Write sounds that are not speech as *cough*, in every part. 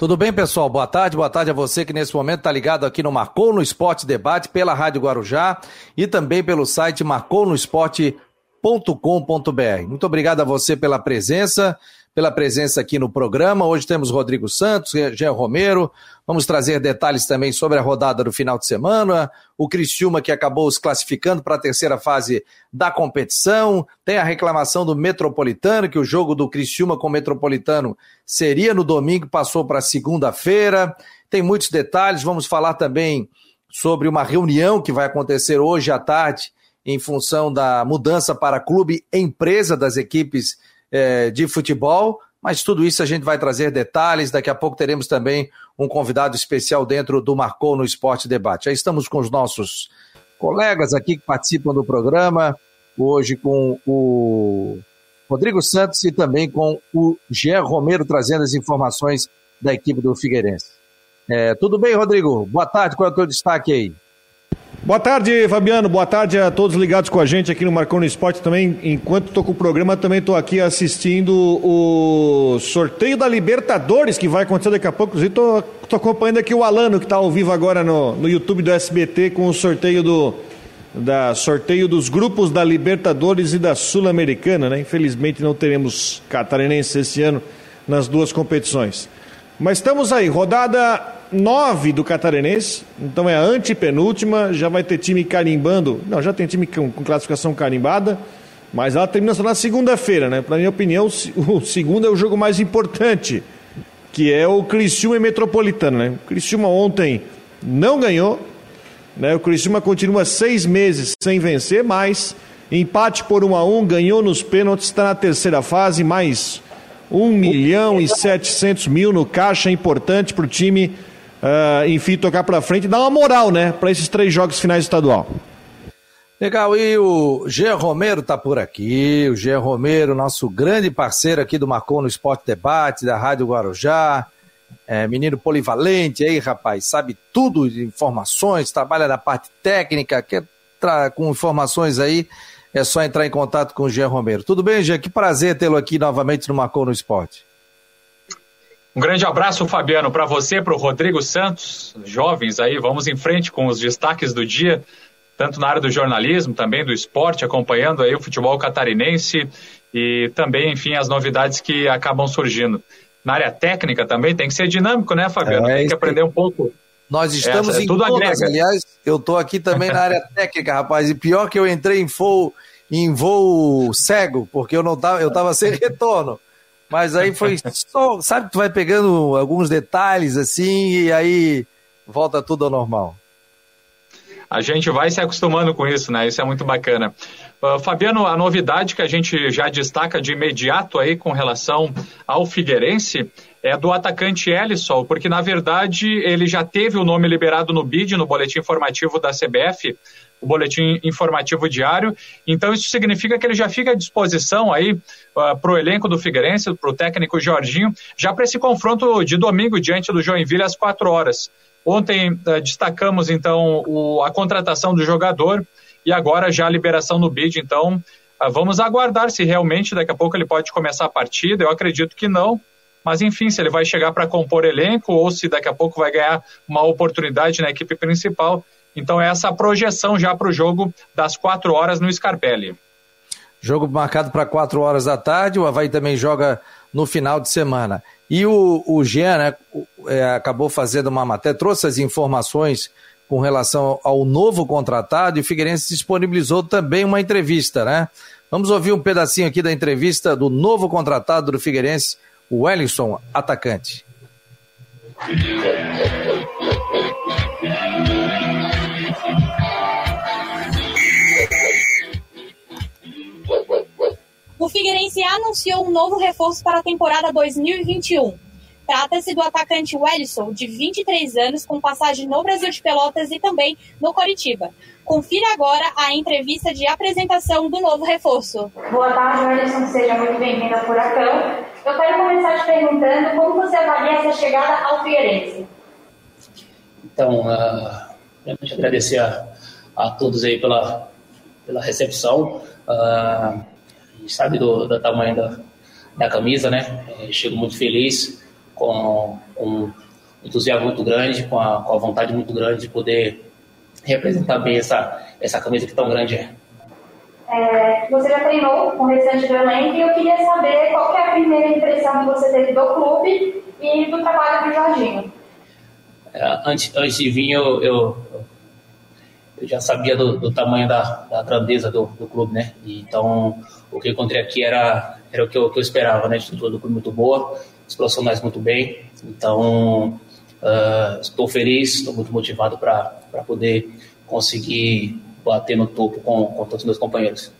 Tudo bem, pessoal? Boa tarde, boa tarde a você que nesse momento está ligado aqui no Marcou no Esporte Debate pela Rádio Guarujá e também pelo site marcounoesporte.com.br. Muito obrigado a você pela presença pela presença aqui no programa. Hoje temos Rodrigo Santos, Jean Romero. Vamos trazer detalhes também sobre a rodada do final de semana. O Criciúma que acabou se classificando para a terceira fase da competição. Tem a reclamação do Metropolitano, que o jogo do Criciúma com o Metropolitano seria no domingo, passou para segunda-feira. Tem muitos detalhes. Vamos falar também sobre uma reunião que vai acontecer hoje à tarde em função da mudança para clube empresa das equipes é, de futebol, mas tudo isso a gente vai trazer detalhes. Daqui a pouco teremos também um convidado especial dentro do Marcou no Esporte Debate. Aí estamos com os nossos colegas aqui que participam do programa, hoje com o Rodrigo Santos e também com o Jean Romero trazendo as informações da equipe do Figueirense. É, tudo bem, Rodrigo? Boa tarde, qual é o teu destaque aí? Boa tarde, Fabiano. Boa tarde a todos ligados com a gente aqui no Marconi Esporte também. Enquanto estou com o programa, também estou aqui assistindo o sorteio da Libertadores que vai acontecer daqui a pouco. Inclusive, estou acompanhando aqui o Alano, que está ao vivo agora no, no YouTube do SBT com o sorteio do da sorteio dos grupos da Libertadores e da Sul-Americana, né? Infelizmente não teremos catarinense esse ano nas duas competições. Mas estamos aí, rodada 9 do Catarinense, então é a antepenúltima, já vai ter time carimbando. Não, já tem time com, com classificação carimbada, mas ela termina só na segunda-feira, né? Para minha opinião, *laughs* o segundo é o jogo mais importante, que é o Criciúma e Metropolitano, né? O Criciúma ontem não ganhou, né? O Criciúma continua seis meses sem vencer, mas empate por 1 a 1 ganhou nos pênaltis, está na terceira fase, mais 1 milhão e 700 mil no caixa, importante para o time uh, enfim, tocar para frente e dar uma moral, né, para esses três jogos finais estadual. Legal, e o Jean Romero tá por aqui, o Jean Romero, nosso grande parceiro aqui do Marcou no Esporte Debate, da Rádio Guarujá, é, menino polivalente aí, rapaz, sabe tudo de informações, trabalha na parte técnica, quer com informações aí, é só entrar em contato com o Jean Romero. Tudo bem, Jean? Que prazer tê-lo aqui novamente no Marcou no Esporte. Um grande abraço, Fabiano, para você, para o Rodrigo Santos, jovens aí, vamos em frente com os destaques do dia, tanto na área do jornalismo, também do esporte, acompanhando aí o futebol catarinense e também, enfim, as novidades que acabam surgindo. Na área técnica também tem que ser dinâmico, né, Fabiano? É, tem que aprender um pouco. Nós estamos é, em todas, aliás, eu estou aqui também na área *laughs* técnica, rapaz, e pior que eu entrei em voo, em voo cego, porque eu não tava, eu tava sem retorno. Mas aí foi só, sabe, tu vai pegando alguns detalhes assim e aí volta tudo ao normal. A gente vai se acostumando com isso, né? Isso é muito bacana. Uh, Fabiano, a novidade que a gente já destaca de imediato aí com relação ao Figueirense é do atacante Ellison, porque na verdade ele já teve o nome liberado no BID, no boletim informativo da CBF, o boletim informativo diário. Então isso significa que ele já fica à disposição aí uh, ah, para o elenco do Figueirense, para o técnico Jorginho, já para esse confronto de domingo diante do Joinville às quatro horas. Ontem uh, destacamos então o, a contratação do jogador e agora já a liberação no bid. Então uh, vamos aguardar se realmente daqui a pouco ele pode começar a partida. Eu acredito que não. Mas enfim, se ele vai chegar para compor elenco ou se daqui a pouco vai ganhar uma oportunidade na equipe principal, então, essa é a projeção já para o jogo das 4 horas no Scarpelli. Jogo marcado para 4 horas da tarde, o Havaí também joga no final de semana. E o, o Jean né, é, acabou fazendo uma matéria, trouxe as informações com relação ao novo contratado e o Figueirense disponibilizou também uma entrevista, né? Vamos ouvir um pedacinho aqui da entrevista do novo contratado do Figueirense, o Wellington, atacante. Figueirense anunciou um novo reforço para a temporada 2021. Trata-se do atacante Wellison, de 23 anos, com passagem no Brasil de Pelotas e também no Coritiba. Confira agora a entrevista de apresentação do novo reforço. Boa tarde, Wellison. Seja muito bem-vindo ao Furacão. Eu quero começar te perguntando como você avalia essa chegada ao Figueirense. Então, uh, realmente agradecer a, a todos aí pela, pela recepção. Uh, sabe do, do tamanho da, da camisa, né? É, chego muito feliz com, com entusiasmo muito grande, com a, com a vontade muito grande de poder representar bem essa, essa camisa que tão grande é. É, você já treinou com o restante do elenco e eu queria saber qual é a primeira impressão que você teve do clube e do trabalho do Jorginho. É, antes, antes de vir, eu, eu, eu já sabia do, do tamanho da, da grandeza do, do, clube, né? Então, o que encontrei aqui era, era o que eu, que eu esperava, né? A estrutura do clube muito boa, os profissionais muito bem. Então, uh, estou feliz, estou muito motivado para poder conseguir bater no topo com, com todos os meus companheiros.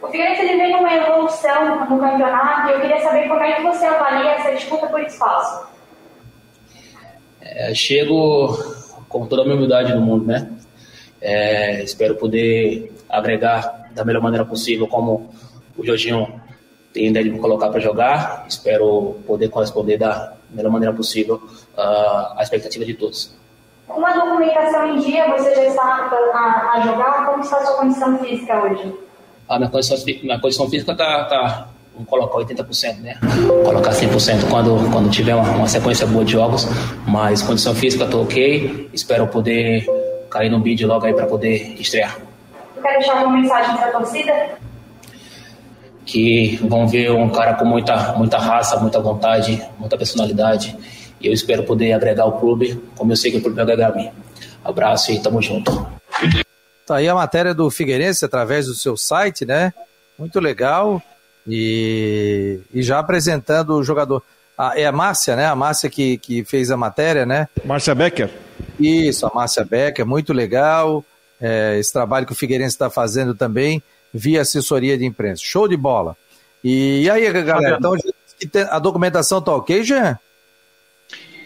O Figueirense ele vem numa evolução no campeonato e eu queria saber como é que você avalia essa disputa por espaço. É, chego com toda a minha humildade no mundo, né? É, espero poder agregar da melhor maneira possível, como o Jorginho tem ideia de me colocar para jogar. Espero poder corresponder da melhor maneira possível uh, à expectativa de todos. Com a documentação em dia, você já está a, a, jogar? Como está a sua condição física hoje? A minha condição, minha condição física está, tá, vamos colocar 80%, né? Colocar 100% quando, quando tiver uma, uma, sequência boa de jogos, mas condição física estou ok, espero poder cair no bid logo aí para poder estrear. Eu quero deixar uma mensagem para a torcida? Que vão ver um cara com muita, muita raça, muita vontade, muita personalidade e eu espero poder agregar o clube, como eu sei que o clube vai agregar a mim. Abraço e tamo junto. Tá aí a matéria do Figueirense através do seu site, né? Muito legal. E, e já apresentando o jogador. Ah, é a Márcia, né? A Márcia que, que fez a matéria, né? Márcia Becker. Isso, a Márcia Becker, muito legal. É, esse trabalho que o Figueirense está fazendo também via assessoria de imprensa. Show de bola. E, aí, galera, então a documentação tá ok, Jean?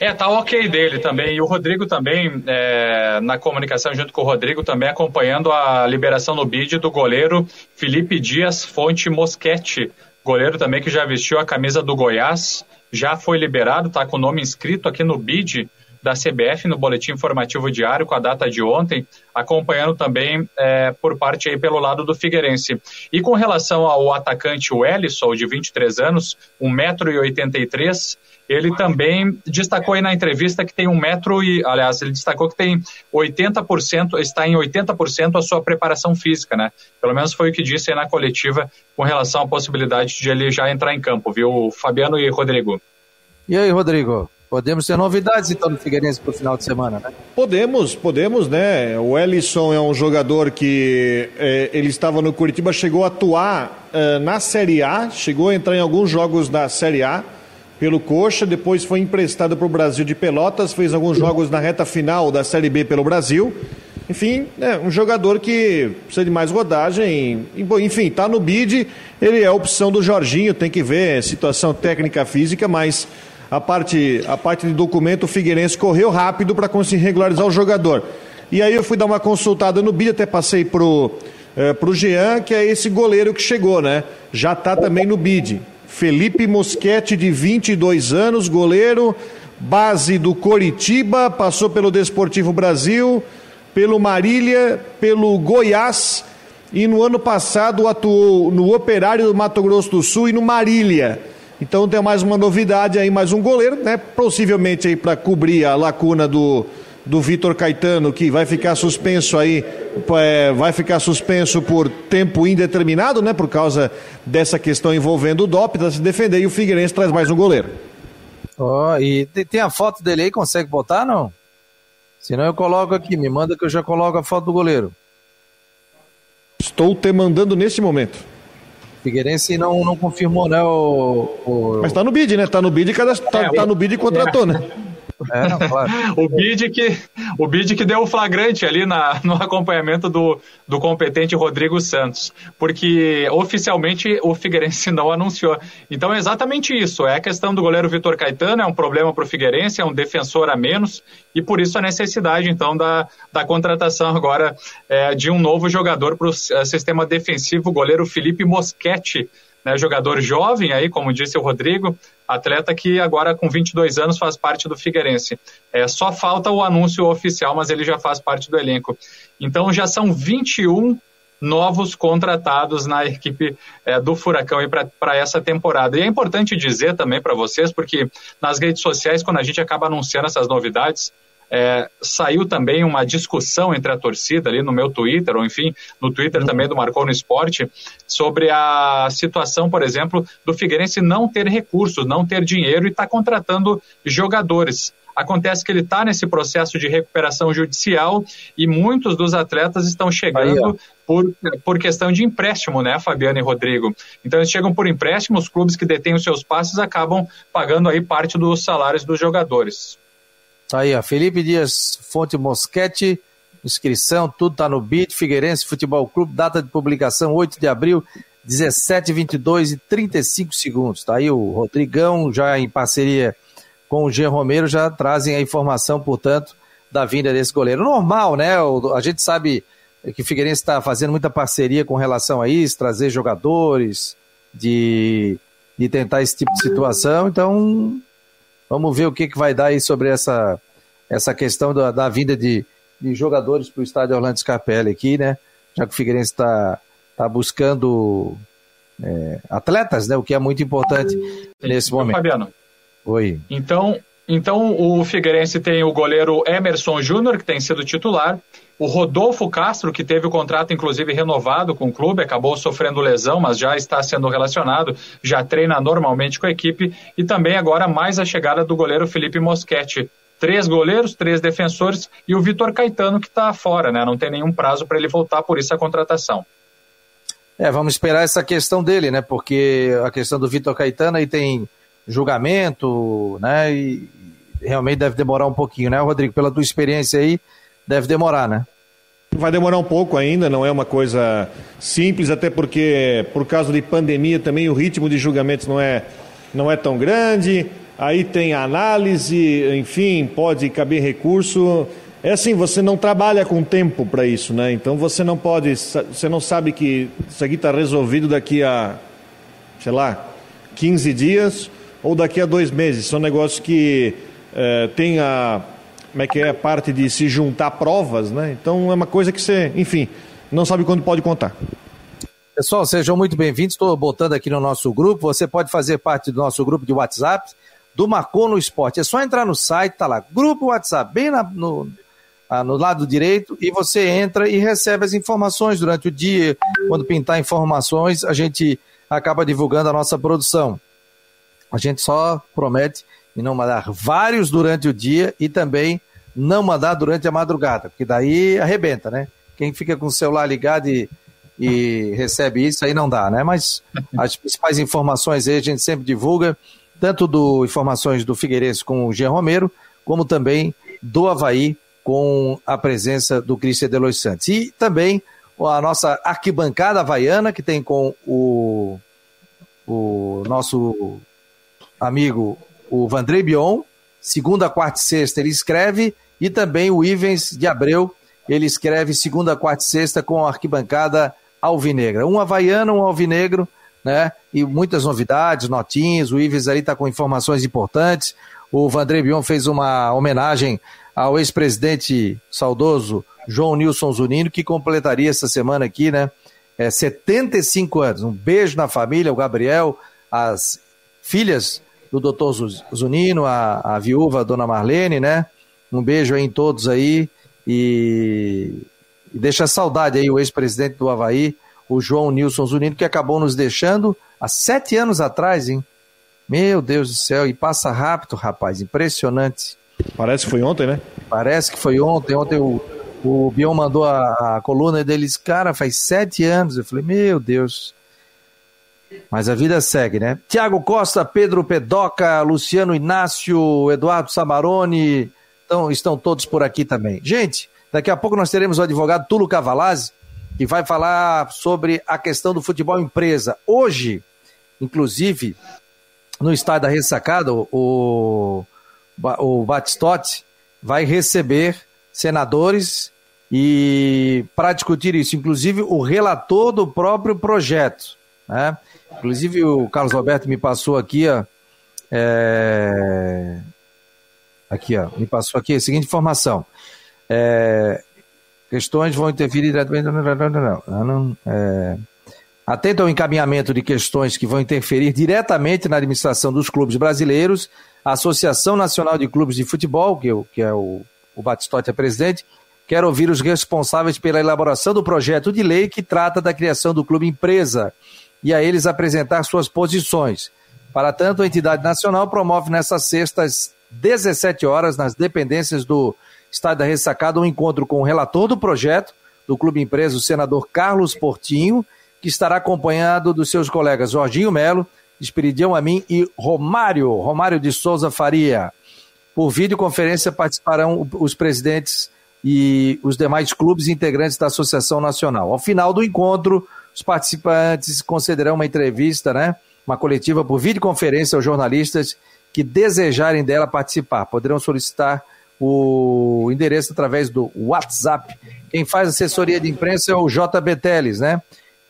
É, tá ok dele também. E o Rodrigo também, é, na comunicação junto com o Rodrigo, também acompanhando a liberação no bid do goleiro Felipe Dias Fonte Moschetti. Goleiro também que já vestiu a camisa do Goiás, já foi liberado, tá com o nome inscrito aqui no bid da CBF no boletim informativo diário com a data de ontem, acompanhando também é, por parte aí pelo lado do Figueirense. E com relação ao atacante Wellison, de 23 anos, 1,83m, ele também destacou aí na entrevista que tem um metro e, aliás, ele destacou que tem 80%, está em 80% a sua preparação física, né? Pelo menos foi o que disse aí na coletiva com relação à possibilidade de ele já entrar em campo, viu, Fabiano e Rodrigo? E aí, Rodrigo? Podemos ter novidades então no Figueirense para o final de semana, né? Podemos, podemos, né? O Ellison é um jogador que é, ele estava no Curitiba, chegou a atuar é, na Série A, chegou a entrar em alguns jogos da Série A pelo Coxa, depois foi emprestado para o Brasil de Pelotas, fez alguns jogos na reta final da Série B pelo Brasil. Enfim, é um jogador que precisa de mais rodagem. Enfim, está no bid. Ele é a opção do Jorginho, tem que ver situação técnica física, mas a parte, a parte de documento, o Figueirense correu rápido para conseguir regularizar o jogador. E aí eu fui dar uma consultada no bid, até passei pro, é, pro Jean, que é esse goleiro que chegou, né? Já está também no bid. Felipe Moschetti, de 22 anos, goleiro, base do Coritiba, passou pelo Desportivo Brasil, pelo Marília, pelo Goiás e no ano passado atuou no Operário do Mato Grosso do Sul e no Marília. Então tem mais uma novidade aí, mais um goleiro, né? Possivelmente aí para cobrir a lacuna do do Vitor Caetano, que vai ficar suspenso aí, é, vai ficar suspenso por tempo indeterminado, né? Por causa dessa questão envolvendo o DOP, para se defender, e o Figueirense traz mais um goleiro. Ó, oh, e tem a foto dele aí, consegue botar, não? Senão eu coloco aqui, me manda que eu já coloco a foto do goleiro. Estou te mandando neste momento. Figueirense não, não confirmou, né? O, o... Mas tá no bid, né? Tá no bid, cada, tá, é, tá no bid e contratou, é. né? *laughs* É, claro. *laughs* o, bid que, o bid que deu o flagrante ali na, *laughs* no acompanhamento do, do competente Rodrigo Santos, porque oficialmente o Figueirense não anunciou. Então é exatamente isso, é a questão do goleiro Vitor Caetano, é um problema para o Figueirense, é um defensor a menos, e por isso a necessidade então da, da contratação agora é, de um novo jogador para o é, sistema defensivo, o goleiro Felipe Moschetti, né, jogador jovem aí, como disse o Rodrigo, atleta que agora com 22 anos faz parte do Figueirense. É, só falta o anúncio oficial, mas ele já faz parte do elenco. Então já são 21 novos contratados na equipe é, do Furacão para essa temporada. E é importante dizer também para vocês, porque nas redes sociais, quando a gente acaba anunciando essas novidades, é, saiu também uma discussão entre a torcida ali no meu Twitter, ou enfim, no Twitter também do Marcou no Esporte, sobre a situação, por exemplo, do Figueirense não ter recursos, não ter dinheiro e estar tá contratando jogadores. Acontece que ele está nesse processo de recuperação judicial e muitos dos atletas estão chegando Aí, por, por questão de empréstimo, né, Fabiano e Rodrigo? Então eles chegam por empréstimo, os clubes que detêm os seus passes acabam pagando aí parte dos salários dos jogadores. Tá aí, ó. Felipe Dias Fonte Mosquete, inscrição, tudo tá no BIT, Figueirense Futebol Clube, data de publicação 8 de abril, 17, 22 e 35 segundos. Tá aí o Rodrigão, já em parceria com o Jean Romero, já trazem a informação, portanto, da vinda desse goleiro. Normal, né? A gente sabe que o Figueirense está fazendo muita parceria com relação a isso, trazer jogadores, de, de tentar esse tipo de situação, então Vamos ver o que, que vai dar aí sobre essa, essa questão da, da vinda de, de jogadores para o estádio Orlando Scarpelli aqui, né? Já que o Figueirense está tá buscando é, atletas, né? O que é muito importante nesse momento. Fabiano. Oi. Então, então o Figueirense tem o goleiro Emerson Júnior, que tem sido titular. O Rodolfo Castro, que teve o contrato inclusive renovado com o clube, acabou sofrendo lesão, mas já está sendo relacionado, já treina normalmente com a equipe. E também agora mais a chegada do goleiro Felipe Moschetti. Três goleiros, três defensores e o Vitor Caetano que está fora, né? Não tem nenhum prazo para ele voltar, por isso a contratação. É, vamos esperar essa questão dele, né? Porque a questão do Vitor Caetano aí tem julgamento, né? E realmente deve demorar um pouquinho, né, Rodrigo? Pela tua experiência aí, deve demorar, né? Vai demorar um pouco ainda, não é uma coisa simples, até porque por causa de pandemia também o ritmo de julgamentos não é, não é tão grande. Aí tem análise, enfim, pode caber recurso. É assim, você não trabalha com tempo para isso, né? Então você não pode, você não sabe que isso aqui está resolvido daqui a, sei lá, 15 dias ou daqui a dois meses. São negócios que é, tem a como é que é a parte de se juntar provas, né? Então é uma coisa que você, enfim, não sabe quando pode contar. Pessoal, sejam muito bem-vindos. Estou botando aqui no nosso grupo. Você pode fazer parte do nosso grupo de WhatsApp do Marcou no Esporte. É só entrar no site, tá lá, grupo WhatsApp, bem na, no, ah, no lado direito, e você entra e recebe as informações durante o dia. Quando pintar informações, a gente acaba divulgando a nossa produção. A gente só promete e não mandar vários durante o dia e também não mandar durante a madrugada, porque daí arrebenta, né? Quem fica com o celular ligado e, e recebe isso aí não dá, né? Mas as principais informações aí a gente sempre divulga, tanto do informações do Figueirense com o Jean Romero, como também do Havaí com a presença do Cristian Delois Santos. E também a nossa arquibancada havaiana, que tem com o, o nosso amigo o Vandrei Bion, segunda, quarta e sexta ele escreve, e também o Ivens de Abreu, ele escreve segunda, quarta e sexta com a arquibancada alvinegra. Um havaiano, um alvinegro, né? E muitas novidades, notinhas, o Ivens aí está com informações importantes. O Vandrei Bion fez uma homenagem ao ex-presidente saudoso João Nilson Zunino, que completaria essa semana aqui, né? É, 75 anos. Um beijo na família, o Gabriel, as filhas do doutor Zunino, a, a viúva, a dona Marlene, né? Um beijo aí em todos aí e, e deixa saudade aí o ex-presidente do Havaí, o João Nilson Zunino, que acabou nos deixando há sete anos atrás, hein? Meu Deus do céu, e passa rápido, rapaz, impressionante. Parece que foi ontem, né? Parece que foi ontem. Ontem o, o Bion mandou a, a coluna deles, cara, faz sete anos. Eu falei, meu Deus. Mas a vida segue, né? Tiago Costa, Pedro Pedoca, Luciano Inácio, Eduardo Samarone, estão todos por aqui também. Gente, daqui a pouco nós teremos o advogado Tulo Cavalazzi, que vai falar sobre a questão do futebol empresa. Hoje, inclusive, no estádio da ressacada, o, o Batistotti vai receber senadores e para discutir isso, inclusive o relator do próprio projeto. Né? Inclusive o Carlos Roberto me passou aqui, ó, é... aqui, ó, me passou aqui a seguinte informação. É... Questões vão interferir diretamente. É... Atento ao encaminhamento de questões que vão interferir diretamente na administração dos clubes brasileiros, a Associação Nacional de Clubes de Futebol, que, eu, que é o, o Batistotti é presidente, quer ouvir os responsáveis pela elaboração do projeto de lei que trata da criação do clube empresa e a eles apresentar suas posições. Para tanto, a entidade nacional promove nessa sexta às 17 horas, nas dependências do Estádio da Ressacada, um encontro com o relator do projeto do Clube Empresa, o senador Carlos Portinho, que estará acompanhado dos seus colegas Jorginho Melo, Esperidião Amin e Romário, Romário de Souza Faria. Por videoconferência participarão os presidentes e os demais clubes integrantes da Associação Nacional. Ao final do encontro, os participantes concederão uma entrevista, né, uma coletiva por videoconferência aos jornalistas que desejarem dela participar. Poderão solicitar o endereço através do WhatsApp. Quem faz assessoria de imprensa é o JB Teles, né?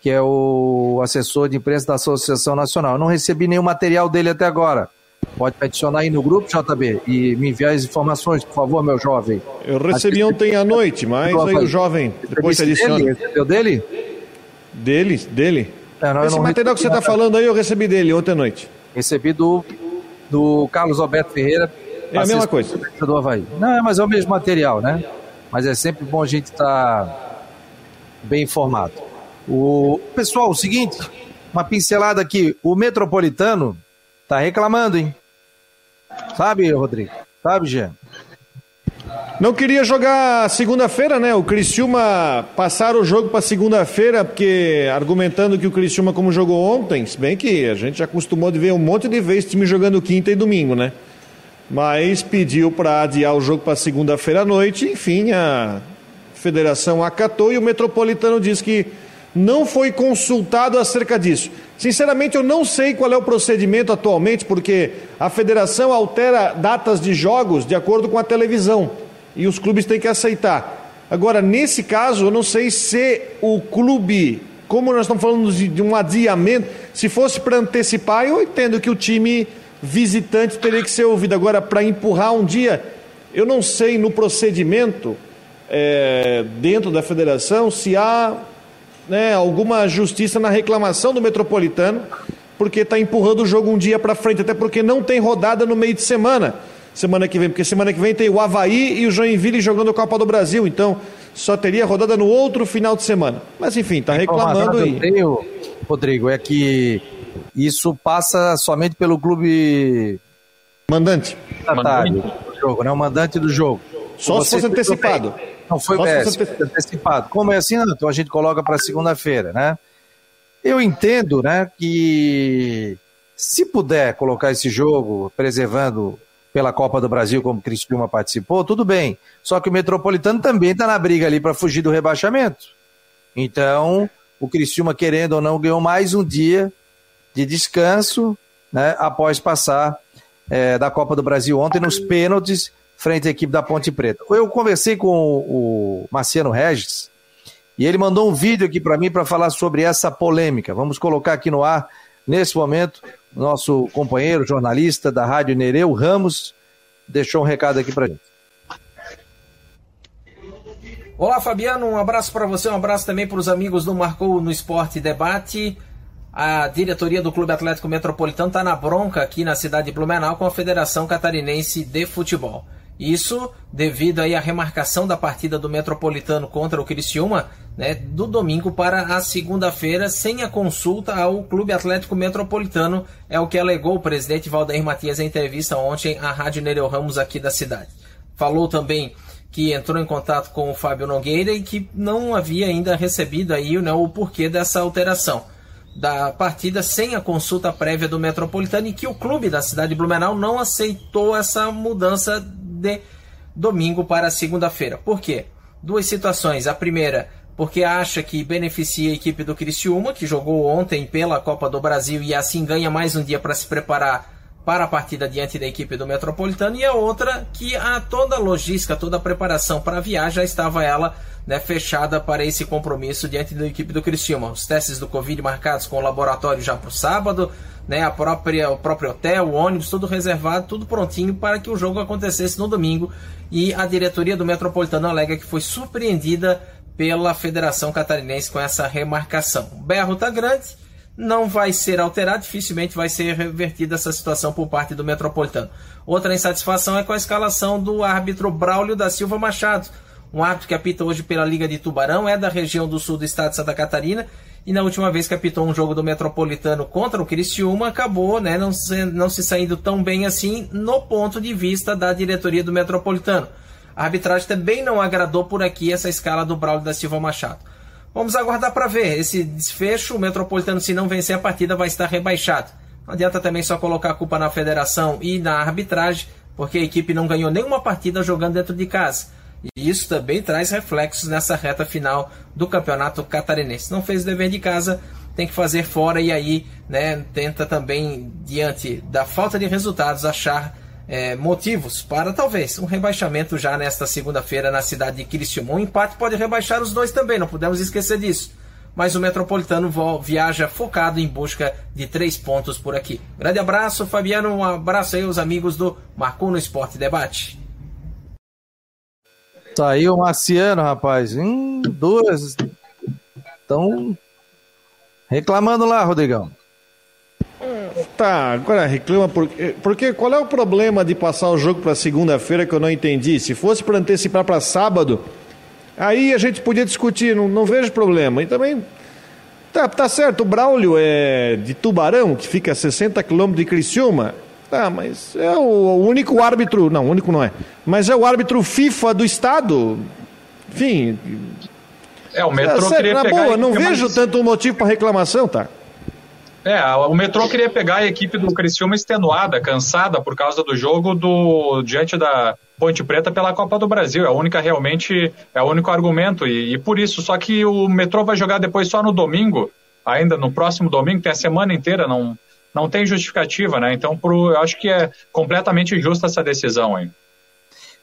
Que é o assessor de imprensa da Associação Nacional. Eu não recebi nenhum material dele até agora. Pode adicionar aí no grupo, JB, e me enviar as informações, por favor, meu jovem. Eu recebi ontem à noite, mas aí o jovem, depois adiciona. Dele? Recebeu dele? Dele, dele. É, não, Esse material que você está falando aí, eu recebi dele ontem à noite. Recebi do, do Carlos Alberto Ferreira. É a mesma coisa. Do Havaí. Não, mas é o mesmo material, né? Mas é sempre bom a gente estar tá bem informado. O Pessoal, o seguinte, uma pincelada aqui. O Metropolitano tá reclamando, hein? Sabe, Rodrigo? Sabe, Jean? Não queria jogar segunda-feira, né? O Criciúma passar o jogo para segunda-feira, porque argumentando que o Criciúma como jogou ontem, se bem que a gente já acostumou de ver um monte de vezes time jogando quinta e domingo, né? Mas pediu para adiar o jogo para segunda-feira à noite, enfim, a federação acatou e o Metropolitano disse que não foi consultado acerca disso. Sinceramente, eu não sei qual é o procedimento atualmente, porque a federação altera datas de jogos de acordo com a televisão e os clubes têm que aceitar. Agora, nesse caso, eu não sei se o clube, como nós estamos falando de um adiamento, se fosse para antecipar, eu entendo que o time visitante teria que ser ouvido. Agora, para empurrar um dia, eu não sei no procedimento é, dentro da federação se há né, alguma justiça na reclamação do Metropolitano, porque está empurrando o jogo um dia para frente, até porque não tem rodada no meio de semana semana que vem, porque semana que vem tem o Havaí e o Joinville jogando a Copa do Brasil, então só teria rodada no outro final de semana. Mas enfim, está reclamando aí. Tenho, Rodrigo, é que isso passa somente pelo clube mandante. Mandante do jogo, né? O mandante do jogo. Só se fosse antecipado. Não foi é, antecipado. Como é assim, então a gente coloca para segunda-feira, né? Eu entendo, né, que se puder colocar esse jogo preservando pela Copa do Brasil, como o Cristiúma participou, tudo bem. Só que o Metropolitano também está na briga ali para fugir do rebaixamento. Então, o Cristiúma, querendo ou não, ganhou mais um dia de descanso né, após passar é, da Copa do Brasil ontem nos pênaltis frente à equipe da Ponte Preta. Eu conversei com o Marciano Regis e ele mandou um vídeo aqui para mim para falar sobre essa polêmica. Vamos colocar aqui no ar nesse momento nosso companheiro jornalista da Rádio Nereu Ramos deixou um recado aqui para gente. Olá, Fabiano, um abraço para você, um abraço também para os amigos do Marcou no Esporte Debate. A diretoria do Clube Atlético Metropolitano está na bronca aqui na cidade de Blumenau com a Federação Catarinense de Futebol. Isso devido aí à remarcação da partida do Metropolitano contra o Criciúma, né, do domingo para a segunda-feira, sem a consulta ao Clube Atlético Metropolitano, é o que alegou o presidente Valdeir Matias em entrevista ontem à Rádio Nereu Ramos aqui da cidade. Falou também que entrou em contato com o Fábio Nogueira e que não havia ainda recebido aí né, o porquê dessa alteração da partida sem a consulta prévia do Metropolitano e que o clube da cidade de Blumenau não aceitou essa mudança de domingo para segunda-feira. Por quê? Duas situações. A primeira, porque acha que beneficia a equipe do Criciúma, que jogou ontem pela Copa do Brasil e assim ganha mais um dia para se preparar para a partida diante da equipe do Metropolitano. E a outra, que a toda a logística, toda a preparação para a viagem já estava ela né, fechada para esse compromisso diante da equipe do Criciúma. Os testes do Covid marcados com o laboratório já para o sábado, né, a própria, o próprio hotel, o ônibus, tudo reservado, tudo prontinho para que o jogo acontecesse no domingo. E a diretoria do Metropolitano alega que foi surpreendida pela Federação Catarinense com essa remarcação. O berro tá grande, não vai ser alterado, dificilmente vai ser revertida essa situação por parte do Metropolitano. Outra insatisfação é com a escalação do árbitro Braulio da Silva Machado, um árbitro que apita hoje pela Liga de Tubarão, é da região do sul do estado de Santa Catarina, e na última vez que apitou um jogo do Metropolitano contra o Criciúma, acabou né, não, se, não se saindo tão bem assim no ponto de vista da diretoria do Metropolitano. A arbitragem também não agradou por aqui essa escala do Braulio da Silva Machado. Vamos aguardar para ver esse desfecho. O Metropolitano, se não vencer a partida, vai estar rebaixado. Não adianta também só colocar a culpa na federação e na arbitragem, porque a equipe não ganhou nenhuma partida jogando dentro de casa. E isso também traz reflexos nessa reta final do campeonato catarinense. Não fez o dever de casa, tem que fazer fora e aí né, tenta também, diante da falta de resultados, achar é, motivos para talvez um rebaixamento já nesta segunda-feira na cidade de Criciúma. Um empate pode rebaixar os dois também, não podemos esquecer disso. Mas o Metropolitano viaja focado em busca de três pontos por aqui. Grande abraço, Fabiano. Um abraço aí aos amigos do Marcou no Esporte Debate. Saiu o Marciano, rapaz. Hum, duas. Estão reclamando lá, Rodrigão. Tá, agora reclama porque, porque qual é o problema de passar o jogo para segunda-feira que eu não entendi? Se fosse para antecipar para sábado, aí a gente podia discutir, não, não vejo problema. E também tá, tá certo, o Braulio é de Tubarão, que fica a 60 quilômetros de Criciúma. Tá, mas é o único árbitro, não, único não é, mas é o árbitro FIFA do estado. Enfim. É, o metrô é, sério, na boa, não vejo mais... tanto motivo para reclamação, tá? É, o metrô queria pegar a equipe do Criciúma extenuada, cansada por causa do jogo do diante da Ponte Preta pela Copa do Brasil. É a única realmente, é o único argumento e, e por isso. Só que o metrô vai jogar depois só no domingo, ainda no próximo domingo, tem a semana inteira, não não tem justificativa, né? Então, pro, eu acho que é completamente justa essa decisão aí.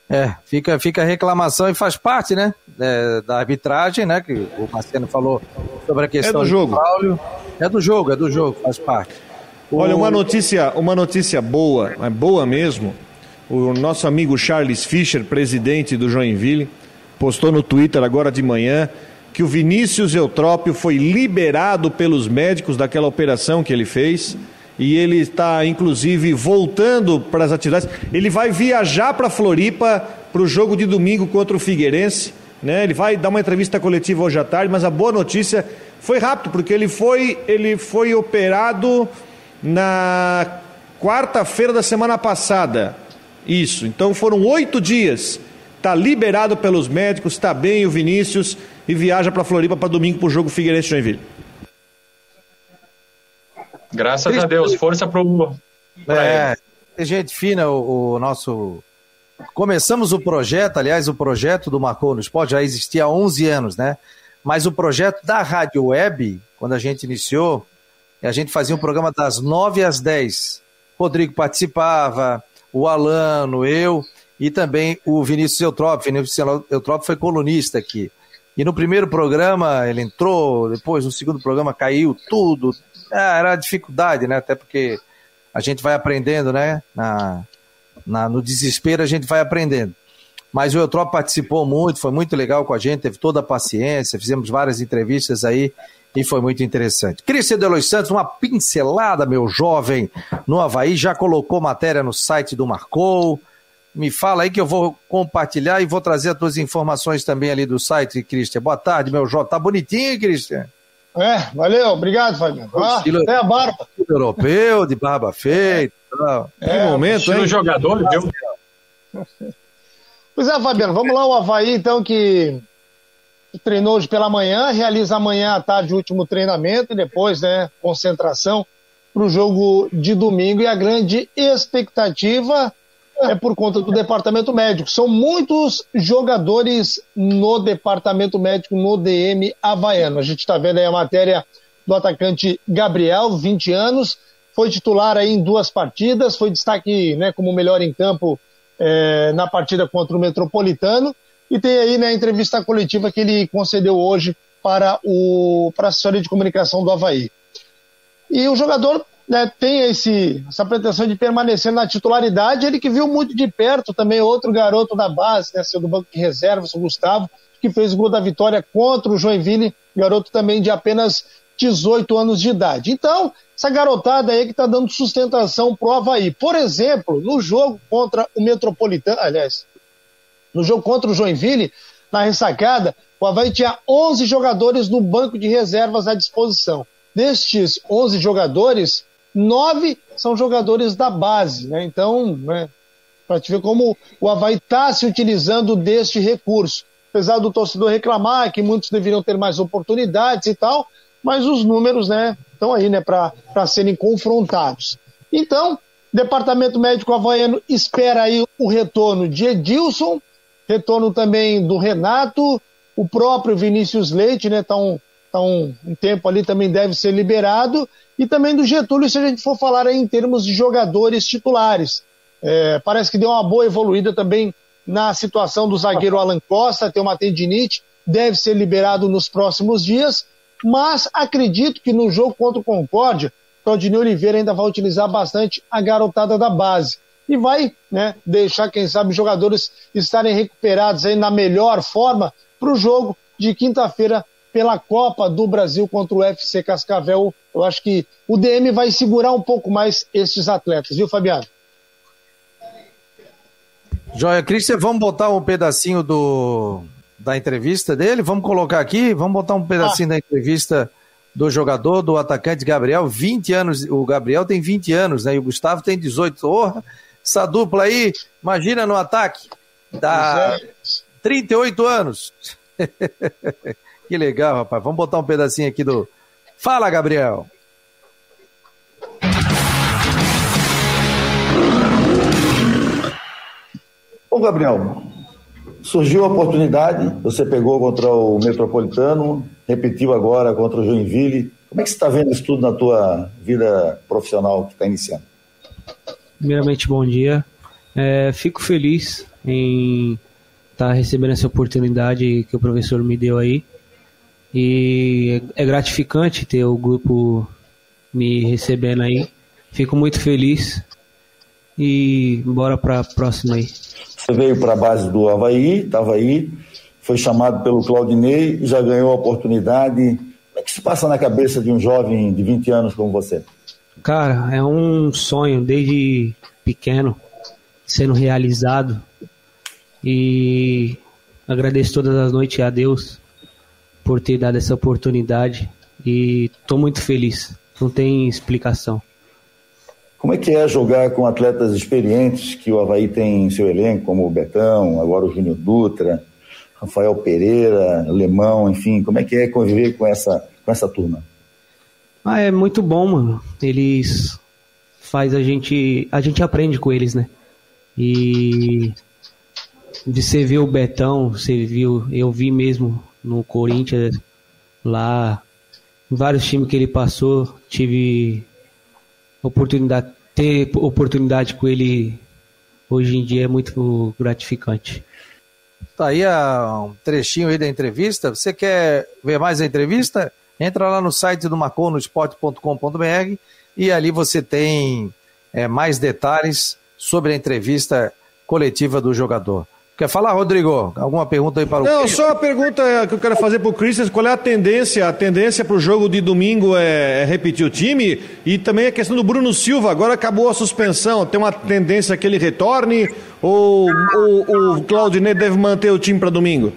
É, fica, fica a reclamação e faz parte, né, é, da arbitragem, né, que o Marcelo falou sobre a questão é do jogo. Do é do jogo, é do jogo, faz parte. O... Olha, uma notícia, uma notícia boa, é boa mesmo. O nosso amigo Charles Fischer, presidente do Joinville, postou no Twitter agora de manhã que o Vinícius Eutrópio foi liberado pelos médicos daquela operação que ele fez e ele está inclusive voltando para as atividades. Ele vai viajar para Floripa para o jogo de domingo contra o Figueirense. Né? Ele vai dar uma entrevista coletiva hoje à tarde, mas a boa notícia foi rápido, porque ele foi, ele foi operado na quarta-feira da semana passada. Isso, então foram oito dias. Está liberado pelos médicos, está bem o Vinícius e viaja para Floripa para domingo para o jogo Figueirense Joinville. Graças a Deus, força pro. É, gente fina, o, o, nosso. Começamos o projeto, aliás, o projeto do Marcou no Esporte já existia há 11 anos, né? Mas o projeto da Rádio Web, quando a gente iniciou, a gente fazia um programa das 9 às 10. Rodrigo participava, o Alano, eu e também o Vinícius Eutrópio. Vinícius Eutrópio foi colunista aqui. E no primeiro programa ele entrou, depois no segundo programa caiu tudo, é, era dificuldade, né? Até porque a gente vai aprendendo, né? Na, na, no desespero a gente vai aprendendo. Mas o Eutrop participou muito, foi muito legal com a gente, teve toda a paciência, fizemos várias entrevistas aí e foi muito interessante. Cristian Delois Santos, uma pincelada, meu jovem, no Havaí, já colocou matéria no site do Marcou. Me fala aí que eu vou compartilhar e vou trazer as tuas informações também ali do site, Cristian. Boa tarde, meu jovem. Tá bonitinho, Cristian? É, valeu, obrigado, Fabiano. Ah, até a barba. Europeu, de barba feita. É, que momento, hein? jogador, viu? Pois é, Fabiano, vamos lá, o Havaí, então, que treinou hoje pela manhã, realiza amanhã à tarde o último treinamento e depois, né, concentração para o jogo de domingo. E a grande expectativa é por conta do departamento médico. São muitos jogadores no departamento médico, no DM havaiano. A gente está vendo aí a matéria do atacante Gabriel, 20 anos, foi titular aí em duas partidas, foi destaque né, como melhor em campo é, na partida contra o Metropolitano. E tem aí né, a entrevista coletiva que ele concedeu hoje para, o, para a assessoria de comunicação do Havaí. E o jogador né, tem esse, essa pretensão de permanecer na titularidade. Ele que viu muito de perto também outro garoto da base, né, seu do banco de reservas, o Gustavo, que fez o gol da vitória contra o Joinville, garoto também de apenas 18 anos de idade. Então, essa garotada aí que está dando sustentação pro Havaí. Por exemplo, no jogo contra o Metropolitano, aliás, no jogo contra o Joinville, na ressacada, o Havaí tinha 11 jogadores no banco de reservas à disposição. Destes 11 jogadores, nove são jogadores da base, né? Então, né, para te ver como o Havaí está se utilizando deste recurso. Apesar do torcedor reclamar que muitos deveriam ter mais oportunidades e tal, mas os números, né, estão aí, né, para serem confrontados. Então, Departamento Médico Havaiano espera aí o retorno de Edilson, retorno também do Renato, o próprio Vinícius Leite, né, tá um, tá um, um tempo ali também deve ser liberado, e também do Getúlio, se a gente for falar aí em termos de jogadores titulares. É, parece que deu uma boa evoluída também na situação do zagueiro Alan Costa, tem uma tendinite, deve ser liberado nos próximos dias, mas acredito que no jogo contra o Concórdia, Claudinei Oliveira ainda vai utilizar bastante a garotada da base. E vai né, deixar, quem sabe, jogadores estarem recuperados aí na melhor forma para o jogo de quinta-feira pela Copa do Brasil contra o FC Cascavel. Eu acho que o DM vai segurar um pouco mais estes atletas, viu, Fabiano? Joia, Cristian, vamos botar um pedacinho do, da entrevista dele? Vamos colocar aqui? Vamos botar um pedacinho ah. da entrevista do jogador, do atacante Gabriel, 20 anos, o Gabriel tem 20 anos, né? E o Gustavo tem 18. Porra, essa dupla aí, imagina no ataque, dá 38 anos. *laughs* que legal, rapaz. Vamos botar um pedacinho aqui do. Fala, Gabriel. Ô, Gabriel, surgiu a oportunidade, você pegou contra o Metropolitano, repetiu agora contra o Joinville. Como é que você está vendo isso tudo na tua vida profissional que está iniciando? Primeiramente, bom dia. É, fico feliz em estar tá recebendo essa oportunidade que o professor me deu aí. E é gratificante ter o grupo me recebendo aí. Fico muito feliz. E bora para a próxima aí. Veio para a base do Havaí, estava aí, foi chamado pelo Claudinei, já ganhou a oportunidade. Como é que se passa na cabeça de um jovem de 20 anos como você? Cara, é um sonho desde pequeno sendo realizado. E agradeço todas as noites a Deus por ter dado essa oportunidade e estou muito feliz. Não tem explicação. Como é que é jogar com atletas experientes que o Havaí tem em seu elenco, como o Betão, agora o Júnior Dutra, Rafael Pereira, Lemão, enfim, como é que é conviver com essa, com essa turma? Ah, é muito bom, mano. Eles faz a gente, a gente aprende com eles, né? E de você ver o Betão, você viu, eu vi mesmo no Corinthians lá, vários times que ele passou, tive oportunidade, ter oportunidade com ele hoje em dia é muito gratificante. Tá aí um trechinho aí da entrevista. Você quer ver mais a entrevista? Entra lá no site do maconosport.com.br e ali você tem é, mais detalhes sobre a entrevista coletiva do jogador. Quer falar, Rodrigo? Alguma pergunta aí para o Não, só a pergunta que eu quero fazer para o Christian, qual é a tendência? A tendência para o jogo de domingo é, é, repetir o time e também a questão do Bruno Silva, agora acabou a suspensão, tem uma tendência que ele retorne ou, ou o Claudinei deve manter o time para domingo?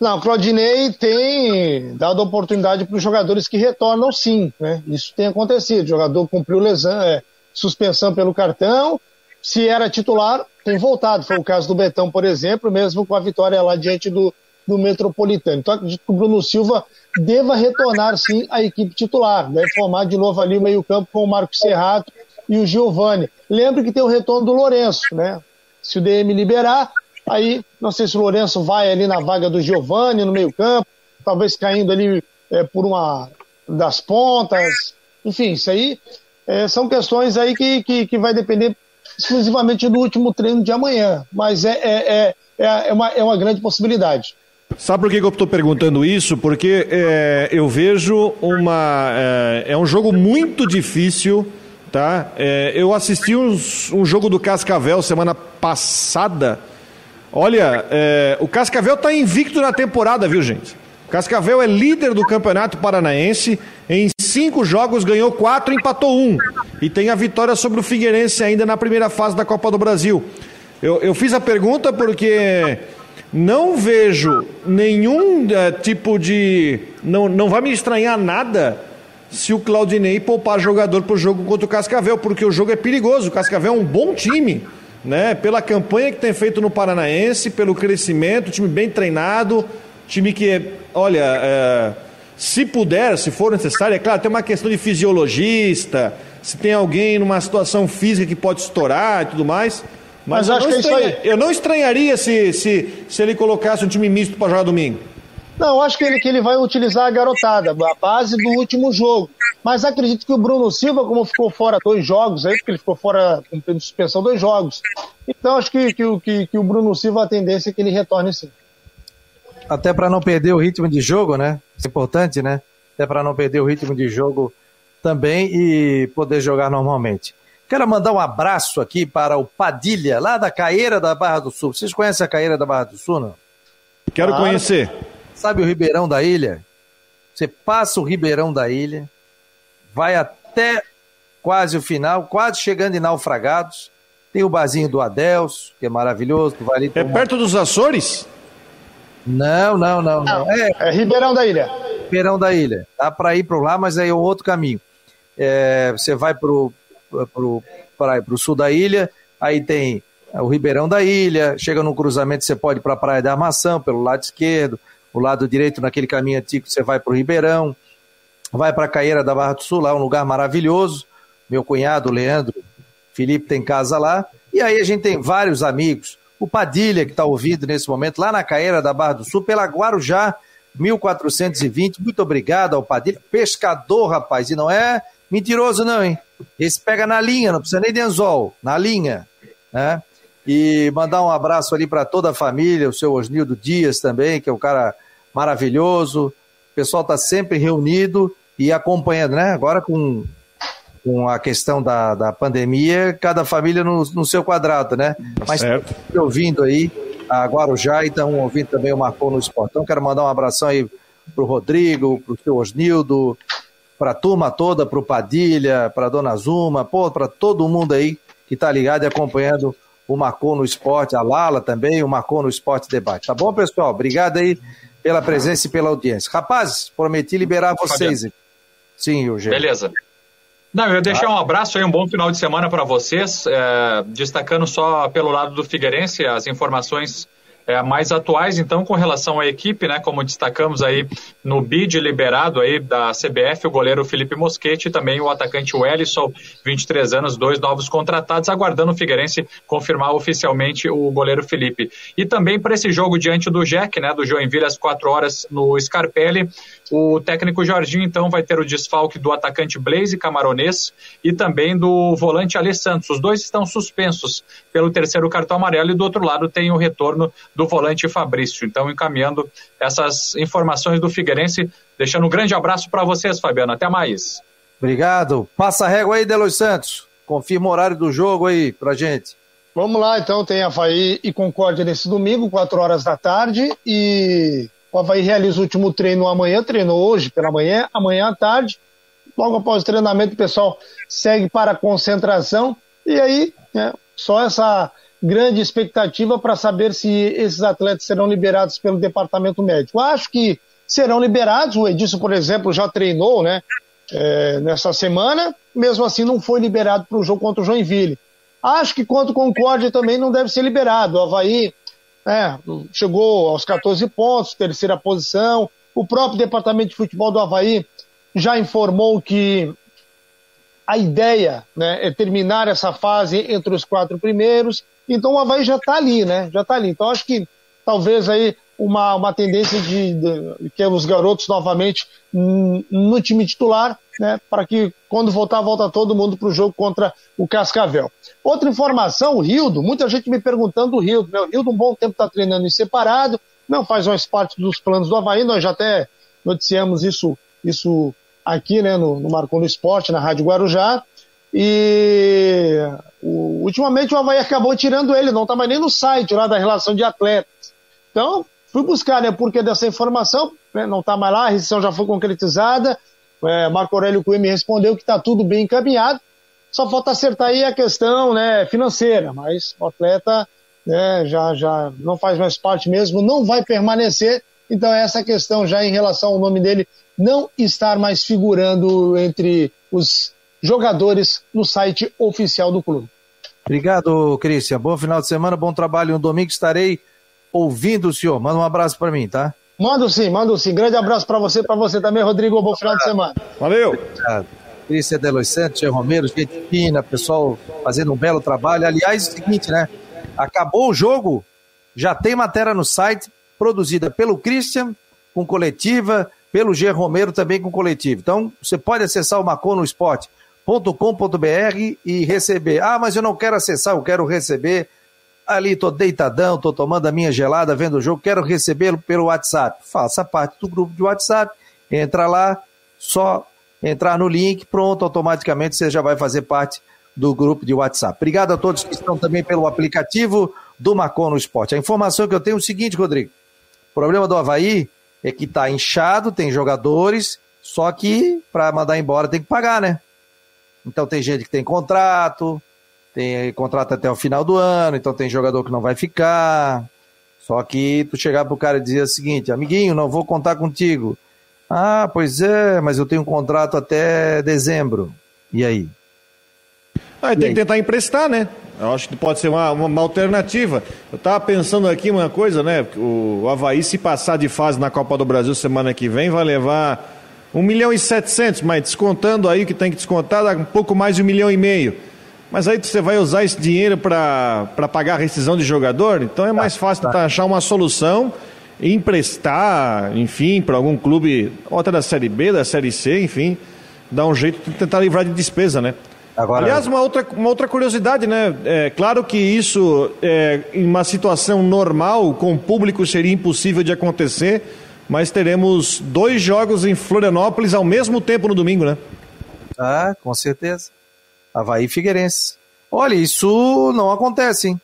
Não, o Claudinei tem dado oportunidade para os jogadores que retornam sim, né? Isso tem acontecido, o jogador cumpriu lesão, é, suspensão pelo cartão, se era titular, tem voltado. Foi o caso do Betão, por exemplo, mesmo com a vitória lá diante do, do Metropolitano. Então acredito que o Bruno Silva deva retornar sim à equipe titular. Deve formar de novo ali o meio-campo com o Marcos Serrato e o Giovani. Lembre que tem o retorno do Lourenço, né? Se o DM liberar, aí não sei se o Lourenço vai ali na vaga do Giovani no meio-campo, talvez caindo ali é, por uma das pontas. Enfim, isso aí é, são questões aí que, que, que vai depender exclusivamente no último treino de amanhã, mas é, é, é, é, uma, é uma grande possibilidade. Sabe por que eu estou perguntando isso? Porque é, eu vejo uma. É, é, um jogo muito difícil, tá? É, eu assisti um, um jogo do Cascavel semana passada, Olha, é, o Cascavel está invicto na temporada, viu, gente? Cascavel é líder do Campeonato Paranaense. Em cinco jogos ganhou quatro, empatou um. E tem a vitória sobre o Figueirense ainda na primeira fase da Copa do Brasil. Eu, eu fiz a pergunta porque não vejo nenhum é, tipo de. Não, não vai me estranhar nada se o Claudinei poupar jogador para o jogo contra o Cascavel, porque o jogo é perigoso. O Cascavel é um bom time, né? Pela campanha que tem feito no Paranaense, pelo crescimento, time bem treinado, time que, olha, é, se puder, se for necessário, é claro, tem uma questão de fisiologista, se tem alguém numa situação física que pode estourar e tudo mais. Mas, Mas acho que é isso aí. Eu não estranharia se, se, se ele colocasse um time misto para jogar domingo. Não, acho que ele, que ele vai utilizar a garotada, a base do último jogo. Mas acredito que o Bruno Silva, como ficou fora dois jogos aí, porque ele ficou fora com suspensão dois jogos. Então acho que, que, que, que o Bruno Silva, a tendência é que ele retorne sim. Até para não perder o ritmo de jogo, né? Isso é importante, né? Até para não perder o ritmo de jogo também e poder jogar normalmente. Quero mandar um abraço aqui para o Padilha, lá da Caeira da Barra do Sul. Vocês conhecem a Caeira da Barra do Sul, não? Quero claro. conhecer. Sabe o Ribeirão da Ilha? Você passa o Ribeirão da Ilha, vai até quase o final, quase chegando em Naufragados. Tem o barzinho do Adelso, que é maravilhoso. Vai ali é perto dos Açores? Não, não, não. não. É, é Ribeirão da Ilha. Ribeirão da Ilha. Dá para ir para lá, mas aí é um outro caminho. É, você vai para o sul da ilha, aí tem o Ribeirão da Ilha, chega no cruzamento, você pode ir para a Praia da Armação, pelo lado esquerdo, o lado direito, naquele caminho antigo, você vai para o Ribeirão, vai para a Caeira da Barra do Sul, lá é um lugar maravilhoso. Meu cunhado, Leandro Felipe, tem casa lá. E aí a gente tem vários amigos. O Padilha, que está ouvindo nesse momento, lá na Caeira da Barra do Sul, pela Guarujá, 1420. Muito obrigado ao Padilha. Pescador, rapaz, e não é mentiroso, não, hein? Esse pega na linha, não precisa nem de anzol, na linha, né? E mandar um abraço ali para toda a família, o seu Osnildo Dias também, que é um cara maravilhoso. O pessoal está sempre reunido e acompanhando, né? Agora com, com a questão da, da pandemia, cada família no, no seu quadrado, né? Tá Mas certo. ouvindo aí a Guarujá e estão ouvindo também o Marcou no Esporte. Então quero mandar um abração aí pro Rodrigo, pro seu Osnildo, para a turma toda, pro Padilha, para dona Zuma, para todo mundo aí que está ligado e acompanhando o Marcou no Esporte, a Lala também, o Marcou no Esporte Debate. Tá bom, pessoal? Obrigado aí pela presença e pela audiência. Rapazes, prometi liberar vocês. Sim, Eugênio. Beleza. Não, eu deixar um abraço aí, um bom final de semana para vocês, é, destacando só pelo lado do Figueirense as informações é, mais atuais, então, com relação à equipe, né? Como destacamos aí no bid liberado aí da CBF, o goleiro Felipe Mosquete e também o atacante Wellison, 23 anos, dois novos contratados, aguardando o Figueirense confirmar oficialmente o goleiro Felipe. E também para esse jogo diante do Jack, né? Do Joinville às 4 horas no Scarpelli, o técnico Jorginho, então, vai ter o desfalque do atacante Blaze Camaronês e também do volante Alê Santos. Os dois estão suspensos pelo terceiro cartão amarelo e do outro lado tem o retorno do volante Fabrício. Então, encaminhando essas informações do Figueirense, deixando um grande abraço para vocês, Fabiano. Até mais. Obrigado. Passa a régua aí, Delos Santos. Confirma o horário do jogo aí pra gente. Vamos lá, então. Tem Havaí e Concórdia nesse domingo, 4 horas da tarde. E o Havaí realiza o último treino amanhã, treinou hoje pela manhã, amanhã à tarde. Logo após o treinamento, o pessoal segue para a concentração. E aí, né, só essa grande expectativa para saber se esses atletas serão liberados pelo departamento médico. Acho que serão liberados. O Edilson, por exemplo, já treinou, né? É, nessa semana, mesmo assim não foi liberado para o jogo contra o Joinville. Acho que contra o Concórdia também não deve ser liberado. O Havaí é, chegou aos 14 pontos, terceira posição. O próprio departamento de futebol do Havaí já informou que a ideia né, é terminar essa fase entre os quatro primeiros. Então o Havaí já está ali, né? Já está ali. Então acho que talvez aí uma, uma tendência de, de que os garotos novamente no time titular, né? Para que quando voltar, volta todo mundo para o jogo contra o Cascavel. Outra informação, o Rildo, muita gente me perguntando do Rildo. Meu, o Rildo um bom tempo está treinando em separado, não faz mais parte dos planos do Havaí, nós já até noticiamos isso, isso aqui, né, no, no no Esporte, na Rádio Guarujá. E O, ultimamente o Havaí acabou tirando ele, não está mais nem no site lá da relação de atletas. Então, fui buscar, né, porque dessa informação, né, não está mais lá, a rescisão já foi concretizada, é, Marco Aurélio Cunha me respondeu que está tudo bem encaminhado, só falta acertar aí a questão né, financeira, mas o atleta né, já, já não faz mais parte mesmo, não vai permanecer, então essa questão já em relação ao nome dele não estar mais figurando entre os jogadores no site oficial do clube. Obrigado, Cristian. Bom final de semana, bom trabalho. No domingo estarei ouvindo o senhor. Manda um abraço para mim, tá? Mando sim, mando sim. Grande abraço para você, para você também, Rodrigo. Bom final de semana. Valeu. Obrigado. Cristian Delos Santos, Romero, gente fina, pessoal fazendo um belo trabalho. Aliás, é o seguinte, né? Acabou o jogo, já tem matéria no site produzida pelo Christian, com coletiva, pelo G. Romero também com coletiva. Então, você pode acessar o Macon no e receber. Ah, mas eu não quero acessar, eu quero receber. Ali tô deitadão, tô tomando a minha gelada, vendo o jogo, quero recebê-lo pelo WhatsApp. Faça parte do grupo de WhatsApp, entra lá, só entrar no link, pronto, automaticamente você já vai fazer parte do grupo de WhatsApp. Obrigado a todos que estão também pelo aplicativo do Macon no Esporte. A informação que eu tenho é o seguinte, Rodrigo. O problema do Havaí é que tá inchado, tem jogadores, só que para mandar embora tem que pagar, né? Então tem gente que tem contrato, tem contrato até o final do ano, então tem jogador que não vai ficar. Só que tu chegar pro cara e dizer o seguinte, amiguinho, não vou contar contigo. Ah, pois é, mas eu tenho um contrato até dezembro. E aí? Ah, tem que tentar emprestar, né? Eu acho que pode ser uma, uma, alternativa. Eu estava pensando aqui uma coisa, né? O, Havaí, se passar de fase na Copa do Brasil semana que vem, vai levar 1 milhão e 700, mas descontando aí o que tem que descontar, dá um pouco mais de um milhão e meio. Mas aí você vai usar esse dinheiro para pagar a rescisão de jogador? Então é mais fácil tentar achar uma solução, emprestar, enfim, para algum clube, outra da Série B, da Série C, enfim, dar um jeito de tentar livrar de despesa, né? Agora... Aliás, uma outra, uma outra curiosidade, né? É claro que isso, é, em uma situação normal, com o público, seria impossível de acontecer, mas teremos dois jogos em Florianópolis ao mesmo tempo no domingo, né? Ah, com certeza. Havaí e Figueirense. Olha, isso não acontece, hein?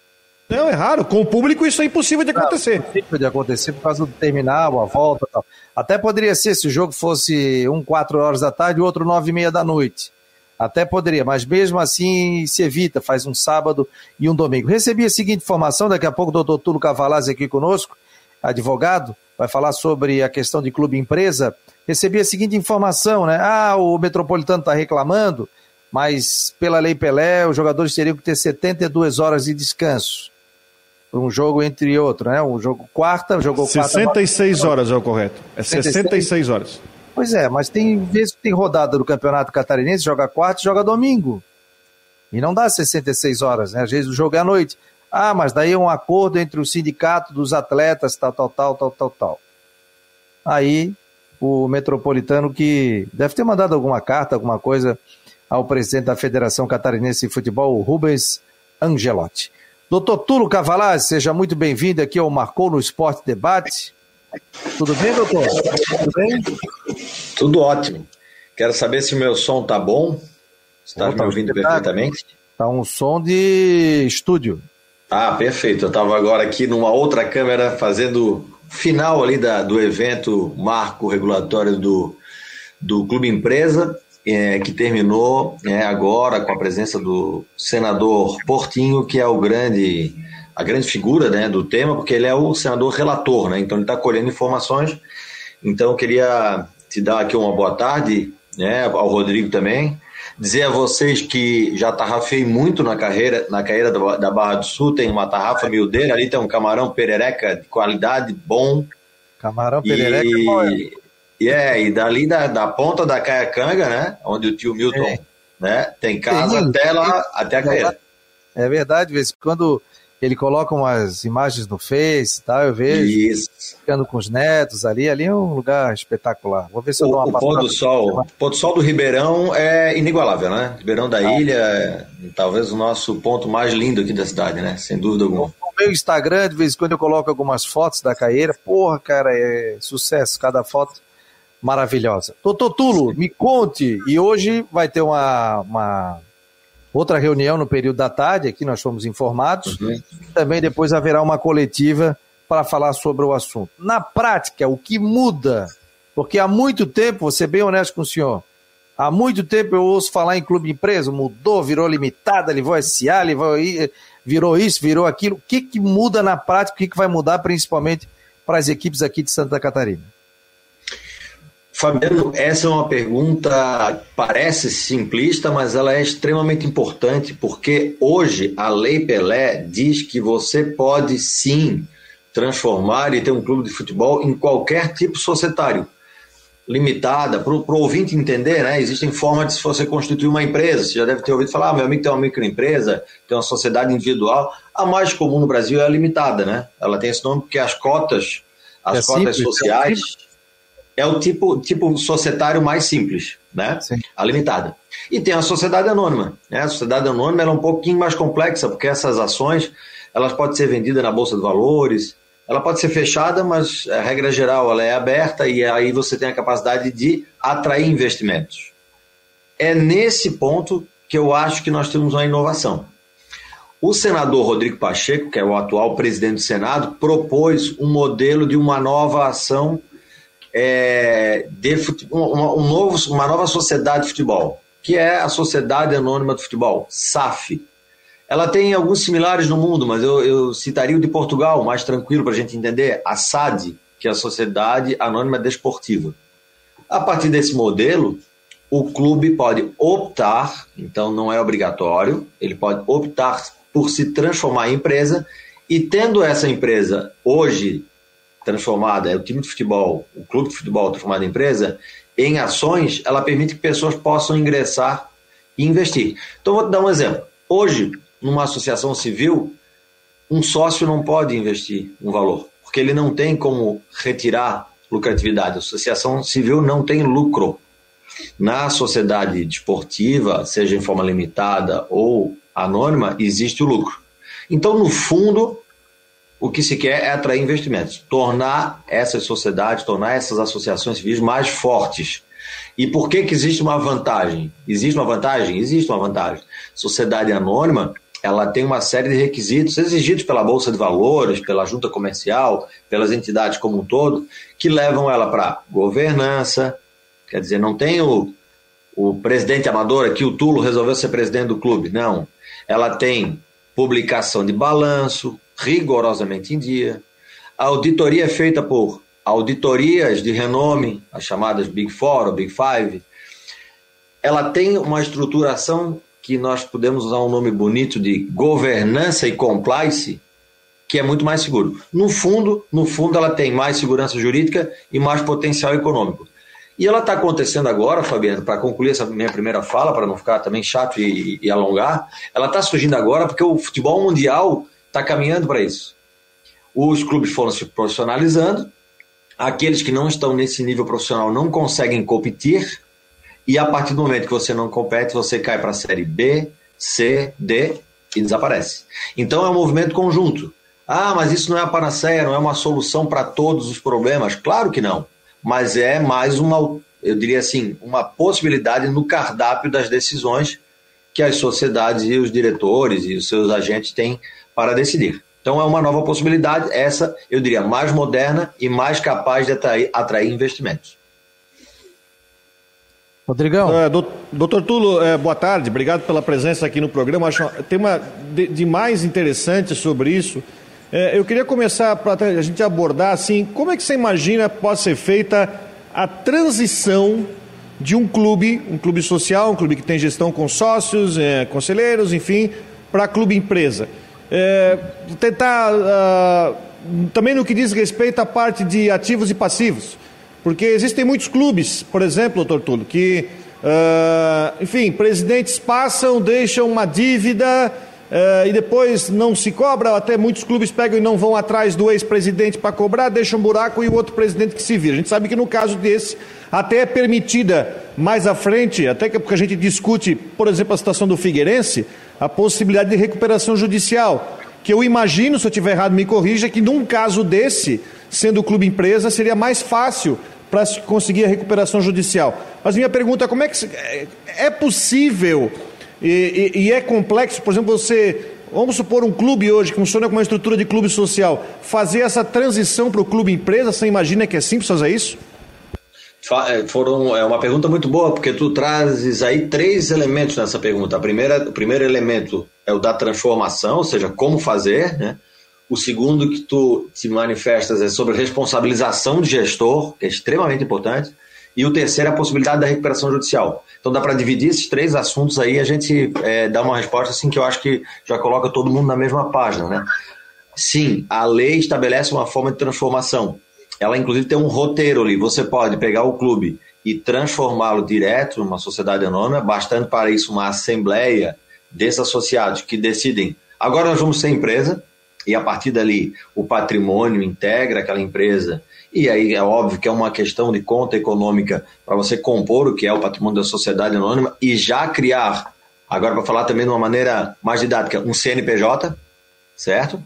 Não, é raro. Com o público isso é impossível de acontecer. Não, é impossível de acontecer por causa do terminal, a volta e tal. Até poderia ser se o jogo fosse um quatro horas da tarde e outro nove e meia da noite. Até poderia, mas mesmo assim se evita, faz um sábado e um domingo. Recebi a seguinte informação, daqui a pouco o doutor Tulo Cavalazzi aqui conosco, advogado, vai falar sobre a questão de clube empresa. Recebi a seguinte informação, né? Ah, o Metropolitano está reclamando, mas pela Lei Pelé, os jogadores teriam que ter 72 horas de descanso. Um jogo entre outro, né? Um jogo quarta, jogou quarta. 66 horas é o correto. É 66 horas. Pois é, mas tem vezes que tem rodada do Campeonato Catarinense, joga quarta e joga domingo. E não dá 66 horas, né? Às vezes o jogo é à noite. Ah, mas daí é um acordo entre o sindicato dos atletas, tal, tal, tal, tal, tal, tal. Aí o metropolitano que deve ter mandado alguma carta, alguma coisa ao presidente da Federação Catarinense de Futebol, Rubens Angelotti. Doutor Tulo Cavalaz, seja muito bem-vindo aqui ao Marcou no Esporte Debate. Tudo bem, doutor? Tudo bem? Tudo ótimo. Quero saber se o meu som tá bom. Está me ouvindo perfeitamente? Tá um som de estúdio. Ah, perfeito. Eu estava agora aqui numa outra câmera fazendo final ali da, do evento marco regulatório do, do Clube Empresa, é, que terminou é, agora com a presença do senador Portinho, que é o grande a grande figura né, do tema, porque ele é o senador relator, né, então ele está colhendo informações. Então eu queria te dar aqui uma boa tarde, né, ao Rodrigo também, Dizer a vocês que já tarrafei muito na carreira, na carreira da Barra do Sul, tem uma tarrafa miudeira, ali tem um camarão perereca de qualidade, bom. Camarão perereca e, bom, é. E é, e dali da, da ponta da Caiacanga, né, onde o tio Milton, é. né, tem casa tem, até lá, até a carreira. É verdade, vez quando ele coloca umas imagens no Face e tal, eu vejo. Isso. Ficando com os netos ali, ali é um lugar espetacular. Vou ver se eu dou uma O pôr do sol, o pôr do sol do Ribeirão é inigualável, né? Ribeirão da ah. Ilha é talvez o nosso ponto mais lindo aqui da cidade, né? Sem dúvida alguma. No meu Instagram, de vez em quando eu coloco algumas fotos da Caeira. Porra, cara, é sucesso, cada foto maravilhosa. Doutor Tulo, me conte, e hoje vai ter uma, uma outra reunião no período da tarde, aqui nós fomos informados. Uhum. Também depois haverá uma coletiva para falar sobre o assunto. Na prática, o que muda? Porque há muito tempo, vou ser bem honesto com o senhor, há muito tempo eu ouço falar em clube empresa, mudou, virou limitada, levou SA, levou, virou isso, virou aquilo. O que, que muda na prática? O que, que vai mudar principalmente para as equipes aqui de Santa Catarina? Fabiano, essa é uma pergunta parece simplista, mas ela é extremamente importante porque hoje a Lei Pelé diz que você pode sim transformar e ter um clube de futebol em qualquer tipo societário. Limitada, para o ouvinte entender, né? Existem formas de você constituir uma empresa. Você já deve ter ouvido falar, ah, meu amigo tem uma microempresa, tem uma sociedade individual. A mais comum no Brasil é a limitada, né? Ela tem esse nome porque as cotas, as é cotas simples, sociais. É é o tipo, tipo societário mais simples, né? Sim. A limitada. E tem a sociedade anônima. Né? A sociedade anônima é um pouquinho mais complexa, porque essas ações elas podem ser vendidas na Bolsa de Valores, ela pode ser fechada, mas a regra geral ela é aberta e aí você tem a capacidade de atrair investimentos. É nesse ponto que eu acho que nós temos uma inovação. O senador Rodrigo Pacheco, que é o atual presidente do Senado, propôs um modelo de uma nova ação é, de uma, um novo, uma nova sociedade de futebol, que é a Sociedade Anônima de Futebol, SAF. Ela tem alguns similares no mundo, mas eu, eu citaria o de Portugal, mais tranquilo para a gente entender, a SAD, que é a Sociedade Anônima Desportiva. A partir desse modelo, o clube pode optar, então não é obrigatório, ele pode optar por se transformar em empresa e tendo essa empresa hoje transformada, é o time de futebol, o clube de futebol transformado em empresa, em ações, ela permite que pessoas possam ingressar e investir. Então, vou te dar um exemplo. Hoje, numa associação civil, um sócio não pode investir um valor, porque ele não tem como retirar lucratividade. A associação civil não tem lucro. Na sociedade desportiva, seja em forma limitada ou anônima, existe o lucro. Então, no fundo, o que se quer é atrair investimentos, tornar essas sociedades, tornar essas associações civis mais fortes. E por que, que existe uma vantagem? Existe uma vantagem? Existe uma vantagem. Sociedade anônima, ela tem uma série de requisitos exigidos pela Bolsa de Valores, pela junta comercial, pelas entidades como um todo, que levam ela para governança, quer dizer, não tem o, o presidente amador aqui, o Tulo, resolveu ser presidente do clube. Não. Ela tem publicação de balanço, rigorosamente em dia. A auditoria é feita por auditorias de renome, as chamadas Big Four ou Big Five. Ela tem uma estruturação que nós podemos usar um nome bonito de governança e compliance, que é muito mais seguro. No fundo, no fundo ela tem mais segurança jurídica e mais potencial econômico. E ela está acontecendo agora, Fabiano, para concluir essa minha primeira fala, para não ficar também chato e, e alongar, ela está surgindo agora porque o futebol mundial está caminhando para isso. Os clubes foram se profissionalizando, aqueles que não estão nesse nível profissional não conseguem competir, e a partir do momento que você não compete, você cai para a série B, C, D e desaparece. Então é um movimento conjunto. Ah, mas isso não é a panaceia, não é uma solução para todos os problemas. Claro que não. Mas é mais uma, eu diria assim, uma possibilidade no cardápio das decisões que as sociedades e os diretores e os seus agentes têm para decidir. Então é uma nova possibilidade, essa eu diria mais moderna e mais capaz de atrair, atrair investimentos. Rodrigão. É, doutor Tulo, é, boa tarde, obrigado pela presença aqui no programa. Acho tem uma de, de mais interessante sobre isso. É, eu queria começar para a gente abordar assim, como é que você imagina pode ser feita a transição de um clube, um clube social, um clube que tem gestão com sócios, é, conselheiros, enfim, para clube empresa. É, tentar uh, também no que diz respeito à parte de ativos e passivos, porque existem muitos clubes, por exemplo, doutor Tulo, que, uh, enfim, presidentes passam, deixam uma dívida uh, e depois não se cobra, até muitos clubes pegam e não vão atrás do ex-presidente para cobrar, deixam um buraco e o outro presidente que se vira. A gente sabe que no caso desse, até é permitida mais à frente, até que porque a gente discute, por exemplo, a situação do Figueirense, a possibilidade de recuperação judicial. Que eu imagino, se eu estiver errado, me corrija, que num caso desse, sendo o clube empresa, seria mais fácil para conseguir a recuperação judicial. Mas minha pergunta é como é que é possível E, e, e é complexo, por exemplo, você Vamos supor um clube hoje que funciona com uma estrutura de clube social, fazer essa transição para o clube empresa, você imagina que é simples fazer isso? É, foram, é uma pergunta muito boa, porque tu trazes aí três elementos nessa pergunta. A primeira, o primeiro elemento é o da transformação, ou seja, como fazer, né? O segundo que tu te manifestas é sobre responsabilização de gestor, que é extremamente importante. E o terceiro é a possibilidade da recuperação judicial. Então dá para dividir esses três assuntos aí, a gente é, dá uma resposta assim que eu acho que já coloca todo mundo na mesma página, né? Sim, a lei estabelece uma forma de transformação. Ela inclusive tem um roteiro ali. Você pode pegar o clube e transformá-lo direto numa sociedade anônima, bastante para isso uma assembleia desses associados que decidem. Agora nós vamos ser empresa e a partir dali o patrimônio integra aquela empresa e aí é óbvio que é uma questão de conta econômica para você compor o que é o patrimônio da sociedade anônima e já criar, agora para falar também de uma maneira mais didática, um CNPJ, certo?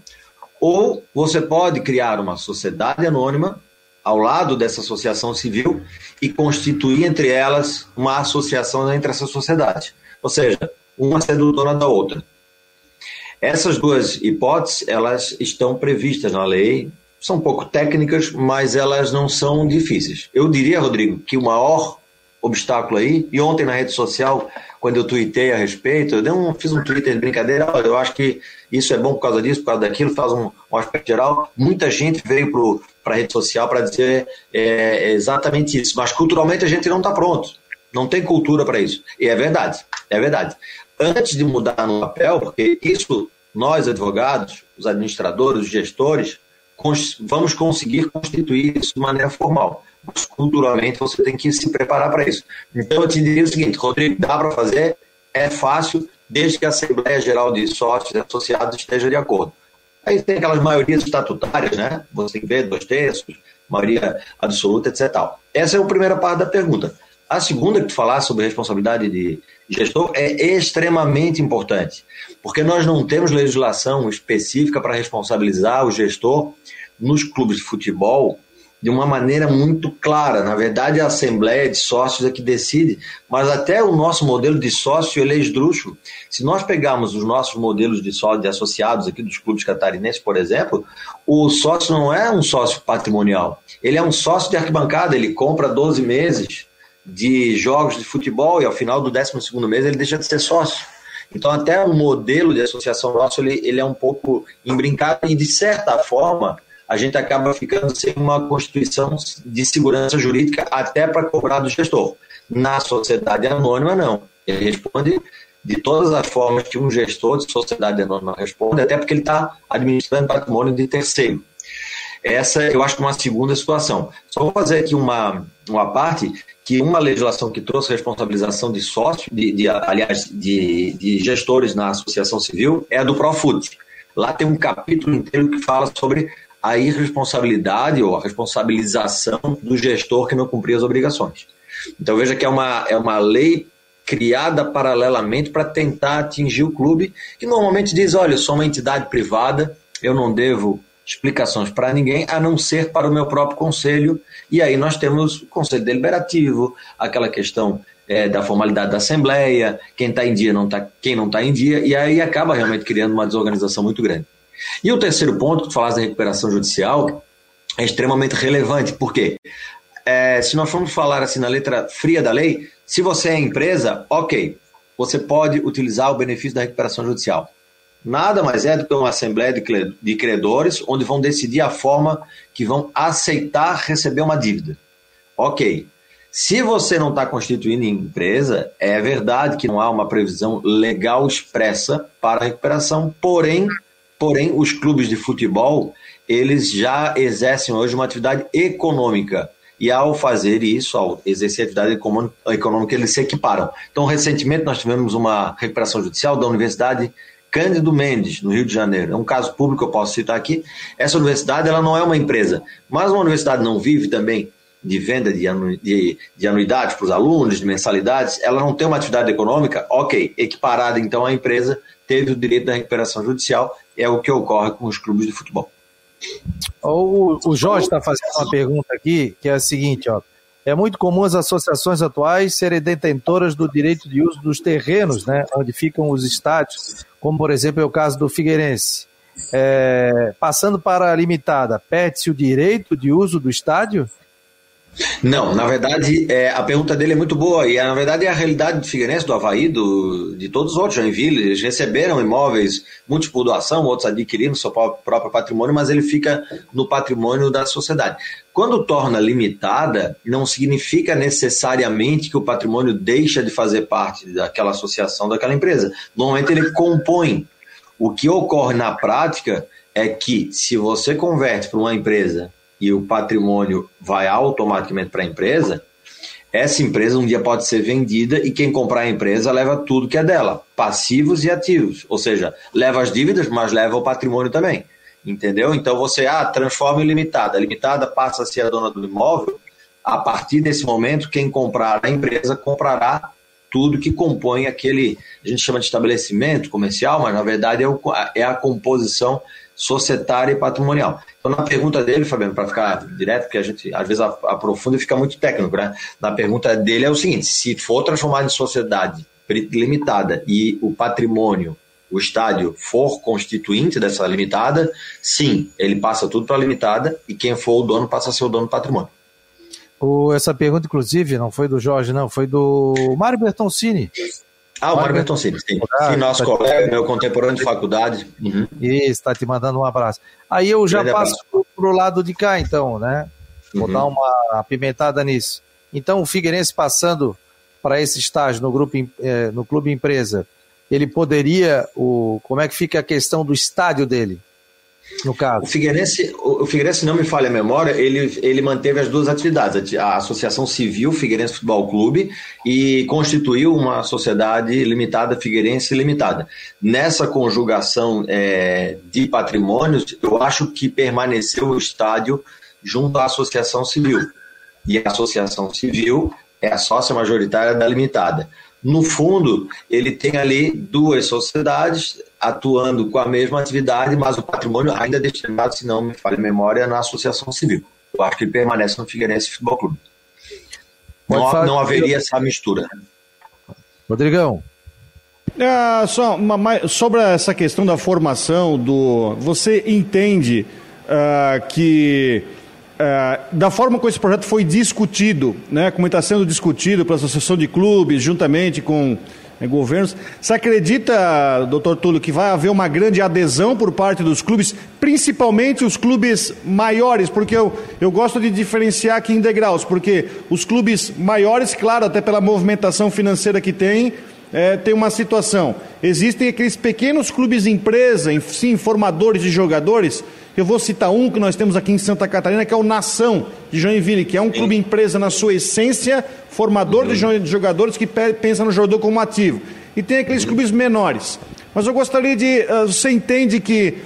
Ou você pode criar uma sociedade anônima ao lado dessa associação civil e constituir entre elas uma associação entre essa sociedade. Ou seja, uma sendo dona da outra. Essas duas hipóteses, elas estão previstas na lei, são um pouco técnicas, mas elas não são difíceis. Eu diria, Rodrigo, que o maior obstáculo aí, e ontem na rede social, quando eu tuitei a respeito, eu um, fiz um Twitter de brincadeira, eu acho que isso é bom por causa disso, por causa daquilo, faz um, um aspecto geral. Muita gente veio para a rede social para dizer é, exatamente isso, mas culturalmente a gente não está pronto, não tem cultura para isso. E é verdade, é verdade. Antes de mudar no papel, porque isso, nós advogados, os administradores, os gestores, vamos conseguir constituir isso de maneira formal. Mas culturalmente você tem que se preparar para isso. Então eu te diria o seguinte, Rodrigo, dá para fazer, é fácil, desde que a Assembleia Geral de Sócios e Associados esteja de acordo. Aí tem aquelas maiorias estatutárias, né? Você ver dois terços, maioria absoluta, etc. Essa é a primeira parte da pergunta. A segunda que tu falaste sobre responsabilidade de gestor é extremamente importante, porque nós não temos legislação específica para responsabilizar o gestor nos clubes de futebol de uma maneira muito clara. Na verdade, a Assembleia de Sócios é que decide, mas até o nosso modelo de sócio ele é esdrúxulo. Se nós pegarmos os nossos modelos de sócio de associados aqui dos clubes catarinenses, por exemplo, o sócio não é um sócio patrimonial, ele é um sócio de arquibancada, ele compra 12 meses de jogos de futebol e ao final do 12 mês ele deixa de ser sócio. Então, até o modelo de associação nosso ele, ele é um pouco embrincado e, de certa forma, a gente acaba ficando sem uma constituição de segurança jurídica até para cobrar do gestor. Na sociedade anônima, não. Ele responde de todas as formas que um gestor de sociedade anônima responde, até porque ele está administrando patrimônio de terceiro. Essa eu acho que é uma segunda situação. Só vou fazer aqui uma, uma parte que uma legislação que trouxe responsabilização de sócio, de, de aliás, de, de, gestores na associação civil, é a do Profut. Lá tem um capítulo inteiro que fala sobre a irresponsabilidade ou a responsabilização do gestor que não cumpria as obrigações. Então veja que é uma, é uma lei criada paralelamente para tentar atingir o clube, que normalmente diz, olha, eu sou uma entidade privada, eu não devo explicações para ninguém, a não ser para o meu próprio conselho. E aí nós temos o conselho deliberativo, aquela questão é, da formalidade da Assembleia, quem está em dia, não tá, quem não está em dia, e aí acaba realmente criando uma desorganização muito grande. E o terceiro ponto, que tu falaste da recuperação judicial, é extremamente relevante, porque é, se nós formos falar assim na letra fria da lei, se você é empresa, ok, você pode utilizar o benefício da recuperação judicial nada mais é do que uma assembleia de credores onde vão decidir a forma que vão aceitar receber uma dívida. Ok. Se você não está constituindo empresa, é verdade que não há uma previsão legal expressa para a recuperação, porém, porém os clubes de futebol eles já exercem hoje uma atividade econômica e ao fazer isso, ao exercer atividade econômica, eles se equiparam. Então, recentemente nós tivemos uma recuperação judicial da Universidade Cândido Mendes, no Rio de Janeiro. É um caso público eu posso citar aqui. Essa universidade ela não é uma empresa, mas uma universidade não vive também de venda de, anu, de, de anuidades para os alunos, de mensalidades, ela não tem uma atividade econômica, ok, equiparada então à empresa, teve o direito da recuperação judicial, é o que ocorre com os clubes de futebol. O, o Jorge está fazendo uma pergunta aqui, que é a seguinte, ó. é muito comum as associações atuais serem detentoras do direito de uso dos terrenos, né, onde ficam os estádios, como por exemplo é o caso do Figueirense. É, passando para a limitada, perde-se o direito de uso do estádio? Não, na verdade, é, a pergunta dele é muito boa, e na verdade é a realidade do Figueirense, do Havaí, do, de todos os outros, Joinville, eles receberam imóveis, muitos por doação, outros adquirindo seu próprio patrimônio, mas ele fica no patrimônio da sociedade. Quando torna limitada, não significa necessariamente que o patrimônio deixa de fazer parte daquela associação, daquela empresa. Normalmente ele compõe. O que ocorre na prática é que, se você converte para uma empresa e o patrimônio vai automaticamente para a empresa, essa empresa um dia pode ser vendida e quem comprar a empresa leva tudo que é dela, passivos e ativos. Ou seja, leva as dívidas, mas leva o patrimônio também. Entendeu? Então você ah, transforma em limitada. A limitada passa a ser a dona do imóvel. A partir desse momento, quem comprar a empresa comprará tudo que compõe aquele, a gente chama de estabelecimento comercial, mas na verdade é, o, é a composição societária e patrimonial. Então, na pergunta dele, Fabiano, para ficar direto, porque a gente às vezes aprofunda e fica muito técnico, né? Na pergunta dele é o seguinte: se for transformado em sociedade limitada e o patrimônio, o estádio, for constituinte dessa limitada, sim, ele passa tudo para a limitada e quem for o dono passa a ser o dono do patrimônio. O, essa pergunta, inclusive, não foi do Jorge, não, foi do Mário Bertoncini. Ah, o Mário Bertoncini, sim. sim nosso tá colega, meu contemporâneo de faculdade. Uhum. Isso, está te mandando um abraço. Aí eu já passo para o lado de cá, então, né? Vou uhum. dar uma apimentada nisso. Então, o Figueirense passando para esse estágio no grupo eh, no clube empresa, ele poderia o como é que fica a questão do estádio dele? No caso. O Figueirense, o Figueirense não me falha a memória, ele, ele manteve as duas atividades, a Associação Civil Figueirense Futebol Clube e constituiu uma sociedade limitada Figueirense Limitada. Nessa conjugação é, de patrimônios, eu acho que permaneceu o estádio junto à Associação Civil. E a Associação Civil é a sócia majoritária da limitada. No fundo, ele tem ali duas sociedades atuando com a mesma atividade, mas o patrimônio ainda é destinado, se não me falha a memória, na associação civil. Eu acho que ele permanece no Figueirense Futebol Clube. Não, não haveria essa mistura. Rodrigão. É, só uma, sobre essa questão da formação do. Você entende uh, que é, da forma como esse projeto foi discutido, né, como está sendo discutido pela Associação de Clubes, juntamente com né, governos, você acredita, doutor Túlio, que vai haver uma grande adesão por parte dos clubes, principalmente os clubes maiores, porque eu, eu gosto de diferenciar aqui em degraus, porque os clubes maiores, claro, até pela movimentação financeira que tem, é, tem uma situação. Existem aqueles pequenos clubes empresa, sim, formadores de jogadores, eu vou citar um que nós temos aqui em Santa Catarina, que é o Nação de Joinville, que é um clube empresa na sua essência, formador uhum. de jogadores que pensa no jogador como ativo. E tem aqueles uhum. clubes menores. Mas eu gostaria de. Uh, você entende que,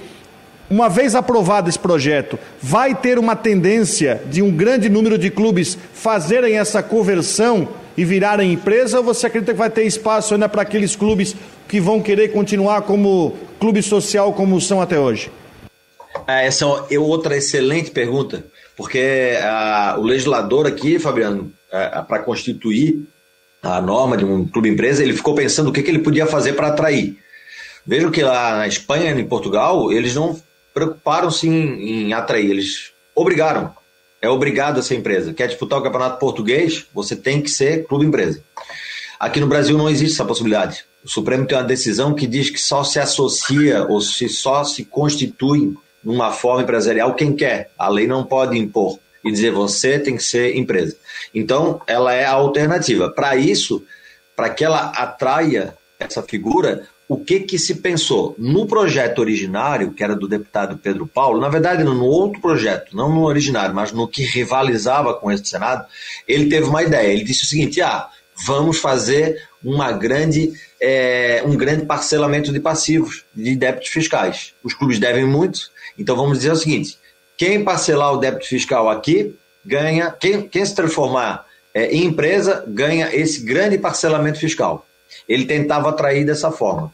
uma vez aprovado esse projeto, vai ter uma tendência de um grande número de clubes fazerem essa conversão e virarem empresa, ou você acredita que vai ter espaço ainda para aqueles clubes que vão querer continuar como clube social como são até hoje? É, essa é outra excelente pergunta, porque a, o legislador aqui, Fabiano, é, para constituir a norma de um clube empresa, ele ficou pensando o que, que ele podia fazer para atrair. Vejam que lá na Espanha e em Portugal, eles não preocuparam-se em, em atrair, eles obrigaram. É obrigado a ser empresa. Quer disputar o campeonato português? Você tem que ser clube empresa. Aqui no Brasil não existe essa possibilidade. O Supremo tem uma decisão que diz que só se associa ou se só se constitui numa forma empresarial quem quer. A lei não pode impor e dizer você tem que ser empresa. Então, ela é a alternativa. Para isso, para que ela atraia essa figura, o que, que se pensou? No projeto originário, que era do deputado Pedro Paulo, na verdade, no outro projeto, não no originário, mas no que rivalizava com esse do Senado, ele teve uma ideia. Ele disse o seguinte: ah, vamos fazer uma grande, é, um grande parcelamento de passivos, de débitos fiscais. Os clubes devem muito, então vamos dizer o seguinte: quem parcelar o débito fiscal aqui ganha, quem, quem se transformar é, em empresa ganha esse grande parcelamento fiscal. Ele tentava atrair dessa forma.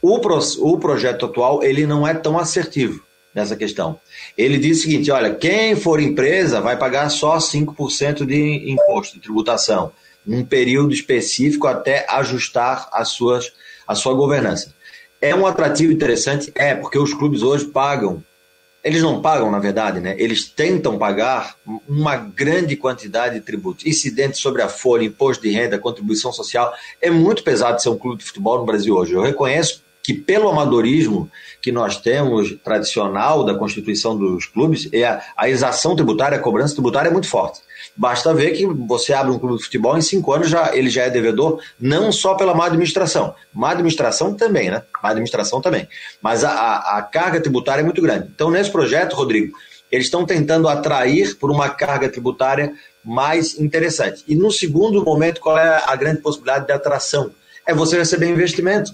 O, pro, o projeto atual ele não é tão assertivo. nessa questão. Ele diz o seguinte: olha, quem for empresa vai pagar só 5% de imposto, de tributação, num período específico até ajustar as suas, a sua governança. É um atrativo interessante? É, porque os clubes hoje pagam eles não pagam, na verdade, né? Eles tentam pagar uma grande quantidade de tributos, incidentes sobre a folha, imposto de renda, contribuição social. É muito pesado ser um clube de futebol no Brasil hoje. Eu reconheço que pelo amadorismo que nós temos tradicional da constituição dos clubes, é a, a exação tributária, a cobrança tributária é muito forte. Basta ver que você abre um clube de futebol em cinco anos já ele já é devedor, não só pela má administração, má administração também, né? Má administração também, mas a, a, a carga tributária é muito grande. Então nesse projeto, Rodrigo, eles estão tentando atrair por uma carga tributária mais interessante. E no segundo momento, qual é a grande possibilidade de atração? É você receber investimento.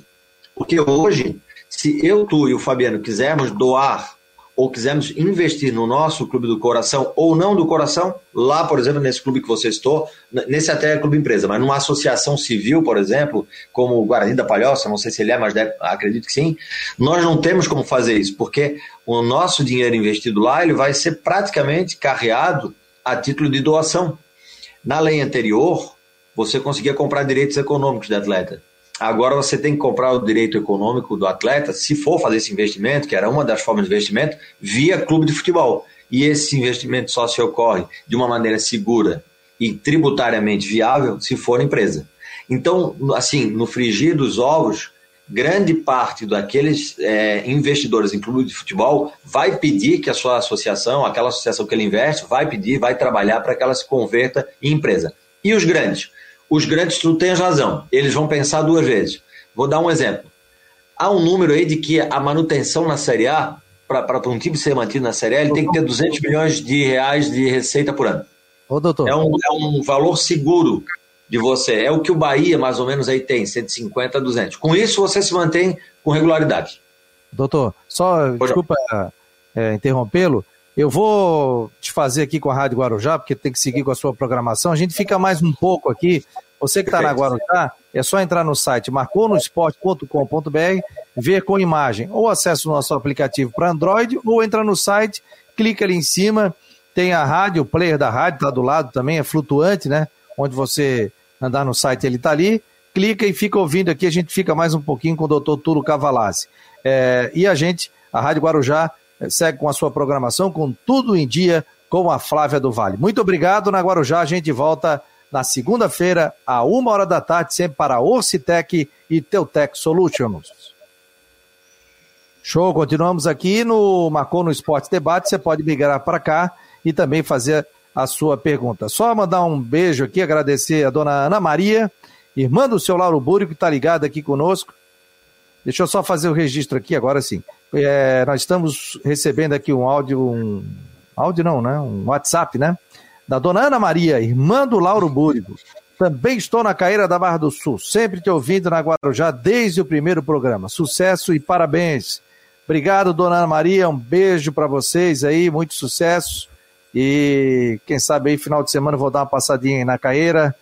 Porque hoje, se eu, tu e o Fabiano quisermos doar ou quisermos investir no nosso clube do coração ou não do coração, lá, por exemplo, nesse clube que você estou, nesse até é clube empresa, mas numa associação civil, por exemplo, como o Guarani da Palhoça, não sei se ele é, mas deve, acredito que sim, nós não temos como fazer isso, porque o nosso dinheiro investido lá, ele vai ser praticamente carreado a título de doação. Na lei anterior, você conseguia comprar direitos econômicos de atleta. Agora você tem que comprar o direito econômico do atleta, se for fazer esse investimento, que era uma das formas de investimento, via clube de futebol. E esse investimento só se ocorre de uma maneira segura e tributariamente viável se for empresa. Então, assim, no frigir dos ovos, grande parte daqueles é, investidores em clube de futebol vai pedir que a sua associação, aquela associação que ele investe, vai pedir, vai trabalhar para que ela se converta em empresa. E os grandes? Os grandes, tu tens razão, eles vão pensar duas vezes. Vou dar um exemplo. Há um número aí de que a manutenção na Série A, para um time ser mantido na Série A, ele tem que ter 200 milhões de reais de receita por ano. Ô, doutor. É um, é um valor seguro de você. É o que o Bahia, mais ou menos, aí tem, 150 a 200. Com isso, você se mantém com regularidade. Doutor, só, desculpa é, interrompê-lo, eu vou te fazer aqui com a Rádio Guarujá, porque tem que seguir com a sua programação. A gente fica mais um pouco aqui. Você que está na Guarujá, é só entrar no site marconosport.com.br, ver com imagem, ou acesse o nosso aplicativo para Android, ou entra no site, clica ali em cima, tem a rádio, o player da rádio está do lado também, é flutuante, né? Onde você andar no site, ele está ali, clica e fica ouvindo aqui, a gente fica mais um pouquinho com o doutor Tulo Cavalazzi. É, e a gente, a Rádio Guarujá, segue com a sua programação, com tudo em dia, com a Flávia do Vale. Muito obrigado, na Guarujá. A gente volta na segunda-feira, a uma hora da tarde, sempre para Orcitec e Teutec Solutions. Show, continuamos aqui no Marcou no Esporte Debate. Você pode migrar para cá e também fazer a sua pergunta. Só mandar um beijo aqui, agradecer a dona Ana Maria, irmã do seu Lauro Búrio, que está ligada aqui conosco. Deixa eu só fazer o registro aqui, agora sim. É, nós estamos recebendo aqui um áudio, um áudio não, né? Um WhatsApp, né? Da dona Ana Maria, irmã do Lauro Búrigo. Também estou na Caeira da Barra do Sul, sempre te ouvindo na Guarujá desde o primeiro programa. Sucesso e parabéns. Obrigado, dona Ana Maria. Um beijo para vocês aí, muito sucesso. E quem sabe aí, final de semana, vou dar uma passadinha aí na Caeira,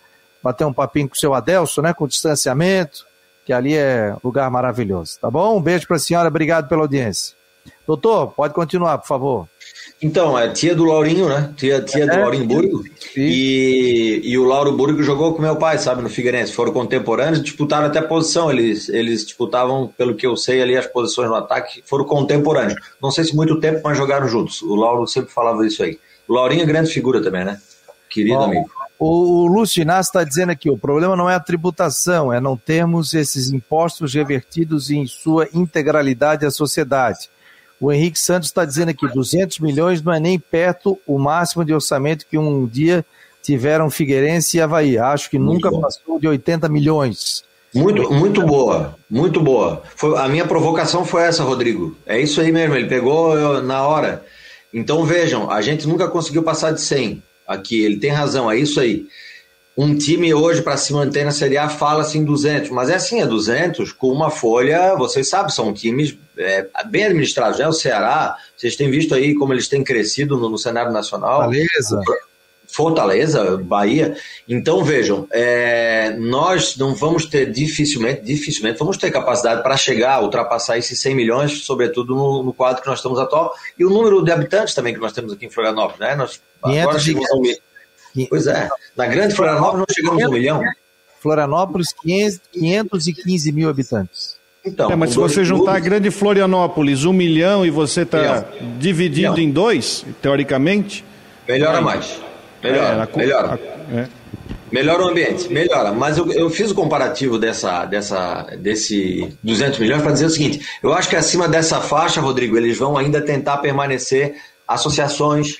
bater um papinho com o seu Adelso, né? Com distanciamento que ali é lugar maravilhoso. Tá bom? Um beijo para a senhora, obrigado pela audiência. Doutor, pode continuar, por favor. Então, é tia do Laurinho, né? Tia, tia é, do Laurinho Burgo. E, e o Lauro Burgo jogou com meu pai, sabe, no Figueirense. Foram contemporâneos, disputaram até posição. Eles, eles disputavam, pelo que eu sei, ali as posições no ataque. Foram contemporâneos. Não sei se muito tempo, mas jogaram juntos. O Lauro sempre falava isso aí. O Laurinho é grande figura também, né? Querido Bom, amigo. O, o Lúcio Inácio está dizendo aqui: o problema não é a tributação, é não termos esses impostos revertidos em sua integralidade à sociedade. O Henrique Santos está dizendo aqui: 200 milhões não é nem perto o máximo de orçamento que um dia tiveram Figueirense e Havaí. Acho que nunca passou de 80 milhões. Muito, muito boa, muito boa. Foi, a minha provocação foi essa, Rodrigo. É isso aí mesmo, ele pegou na hora. Então vejam, a gente nunca conseguiu passar de 100 aqui, ele tem razão, é isso aí. Um time hoje, para se manter na Série A, fala assim 200, mas é assim, é 200 com uma folha, vocês sabem, são times é, bem administrados, né? O Ceará, vocês têm visto aí como eles têm crescido no, no cenário nacional. Beleza. Fortaleza, Bahia. Então vejam, é, nós não vamos ter dificilmente, dificilmente vamos ter capacidade para chegar, ultrapassar esses 100 milhões, sobretudo no, no, quadro que nós estamos atual e o número de habitantes também que nós temos aqui em Florianópolis, né? Nós agora chegamos a um milhão. Pois é, na grande Florianópolis nós chegamos a um milhão. Florianópolis, 515 mil habitantes. Então, é, mas se você juntar a grande Florianópolis, um milhão, e você está dividindo milhão. em dois, teoricamente. Melhora mais. Melhora. É, melhora. É. Melhora o ambiente, melhora. Mas eu, eu fiz o comparativo dessa, dessa, desse 200 milhões para dizer o seguinte: eu acho que acima dessa faixa, Rodrigo, eles vão ainda tentar permanecer associações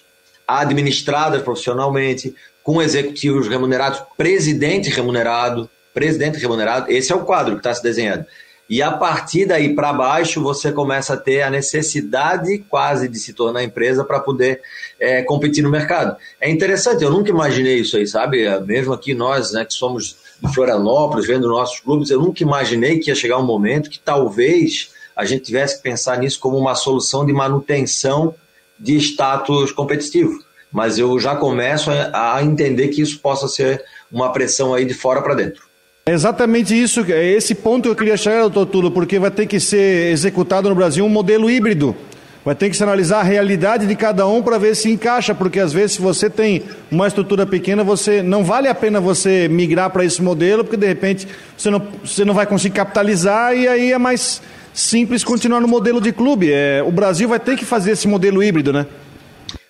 administradas profissionalmente, com executivos remunerados, presidente remunerado, presidente remunerado. Esse é o quadro que está se desenhando. E a partir daí para baixo, você começa a ter a necessidade quase de se tornar empresa para poder é, competir no mercado. É interessante, eu nunca imaginei isso aí, sabe? Mesmo aqui nós, né, que somos de Florianópolis, vendo nossos clubes, eu nunca imaginei que ia chegar um momento que talvez a gente tivesse que pensar nisso como uma solução de manutenção de status competitivo. Mas eu já começo a, entender que isso possa ser uma pressão aí de fora para dentro. É exatamente isso, é esse ponto que eu queria chegar, doutor Tulo, porque vai ter que ser executado no Brasil um modelo híbrido. Vai ter que se analisar a realidade de cada um para ver se encaixa, porque às vezes se você tem uma estrutura pequena, você não vale a pena você migrar para esse modelo, porque de repente você não, você não vai conseguir capitalizar e aí é mais simples continuar no modelo de clube. É, o Brasil vai ter que fazer esse modelo híbrido, né?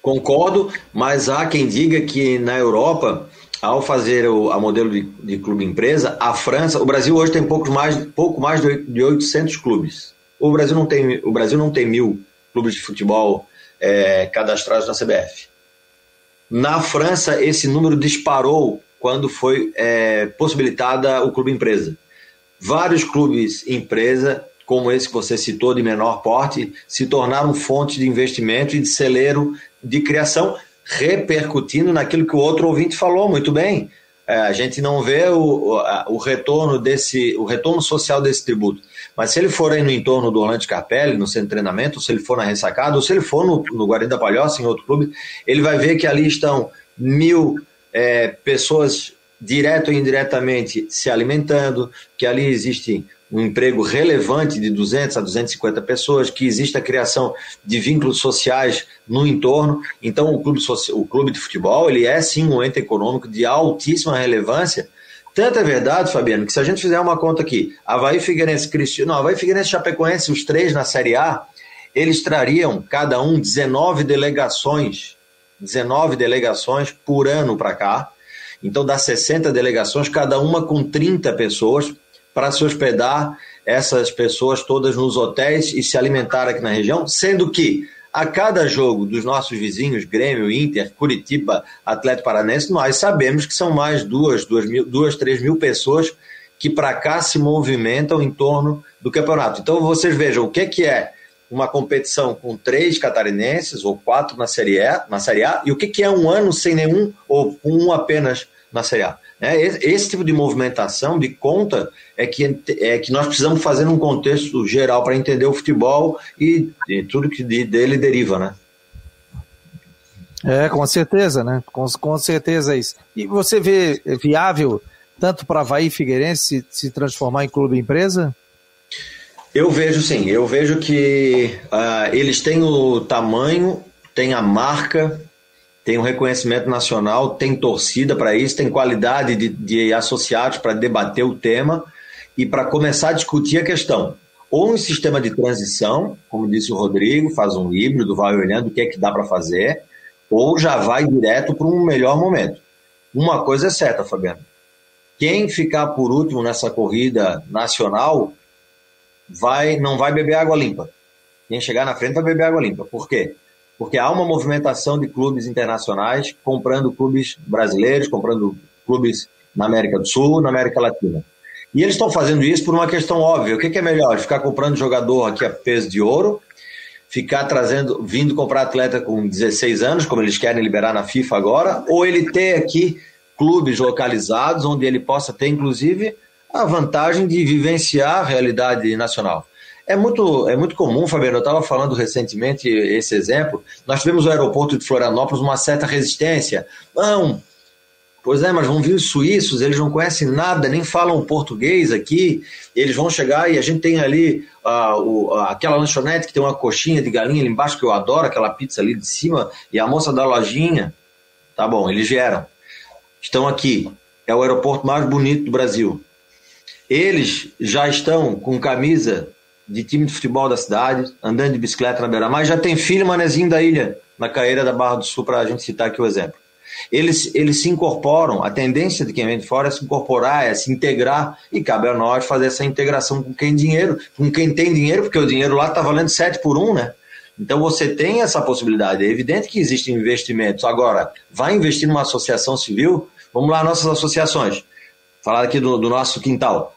Concordo, mas há quem diga que na Europa ao fazer o a modelo de, de, clube empresa, a França, o Brasil hoje tem pouco mais, pouco mais de 800 clubes. O Brasil não tem, o Brasil não tem mil clubes de futebol é, cadastrados na CBF. Na França, esse número disparou quando foi é, possibilitada o clube empresa. Vários clubes empresa, como esse que você citou, de menor porte, se tornaram fonte de investimento e de celeiro de criação repercutindo naquilo que o outro ouvinte falou muito bem. É, a gente não vê o, o, retorno desse, o retorno social desse tributo. Mas se ele for aí no entorno do Orlando Carpelli, no centro de treinamento, se ele for na ressacada, ou se ele for no, no Guarani da Palhoça, em outro clube, ele vai ver que ali estão mil é, pessoas direto ou indiretamente se alimentando, que ali existem um emprego relevante de 200 a 250 pessoas, que existe a criação de vínculos sociais no entorno. Então, o clube, o clube de futebol ele é sim um ente econômico de altíssima relevância. Tanto é verdade, Fabiano, que se a gente fizer uma conta aqui, Havaí Figueirense Cristiano, não, Havaí Figueirense Chapecoense, os três na Série A, eles trariam cada um 19 delegações, 19 delegações por ano para cá. Então dá 60 delegações, cada uma com 30 pessoas para se hospedar essas pessoas todas nos hotéis e se alimentar aqui na região, sendo que a cada jogo dos nossos vizinhos, Grêmio, Inter, Curitiba, Atlético Paranense, nós sabemos que são mais duas, duas, mil, duas três mil pessoas que para cá se movimentam em torno do campeonato. Então vocês vejam o que, que é uma competição com três catarinenses ou quatro na Série, A, na série A e o que, que é um ano sem nenhum ou um apenas na Série A. É, esse tipo de movimentação de conta é que, é que nós precisamos fazer num contexto geral para entender o futebol e, e tudo que de, dele deriva, né? É, com certeza, né? Com, com certeza é isso. E você vê viável tanto para Havaí e Figueirense se, se transformar em clube empresa? Eu vejo sim, eu vejo que uh, eles têm o tamanho, têm a marca, tem um reconhecimento nacional, tem torcida para isso, tem qualidade de, de associados para debater o tema e para começar a discutir a questão. Ou um sistema de transição, como disse o Rodrigo, faz um híbrido, vai olhando o que é que dá para fazer, ou já vai direto para um melhor momento. Uma coisa é certa, Fabiano. Quem ficar por último nessa corrida nacional vai não vai beber água limpa. Quem chegar na frente vai beber água limpa. Por quê? Porque há uma movimentação de clubes internacionais comprando clubes brasileiros, comprando clubes na América do Sul, na América Latina. E eles estão fazendo isso por uma questão óbvia. O que, é melhor? Ficar comprando jogador aqui a peso de ouro, ficar trazendo, vindo comprar atleta com 16 anos, como eles querem liberar na FIFA agora, ou ele ter aqui clubes localizados onde ele possa ter, inclusive, a vantagem de vivenciar a realidade nacional. É muito, é muito comum, Fabiano, eu estava falando recentemente esse exemplo, nós tivemos no aeroporto de Florianópolis uma certa resistência. Não, Pois é, mas vão vir os suíços, eles não conhecem nada, nem falam português aqui, eles vão chegar e a gente tem ali uh, o, uh, aquela lanchonete que tem uma coxinha de galinha ali embaixo, que eu adoro, aquela pizza ali de cima, e a moça da lojinha, tá bom, eles vieram, estão aqui, é o aeroporto mais bonito do Brasil. Eles já estão com camisa de time de futebol da cidade, andando de bicicleta na beira-mar, já tem filho manezinho da ilha, na caeira da Barra do Sul, para a gente citar aqui o exemplo eles, eles se incorporam, a tendência de quem vem de fora é se incorporar, é se integrar, e cabe a nós fazer essa integração com quem dinheiro, com quem tem dinheiro, porque o dinheiro lá está valendo 7 por 1, né? Então você tem essa possibilidade. É evidente que existem investimentos. Agora, vai investir numa associação civil? Vamos lá, nossas associações. Falar aqui do, do nosso quintal.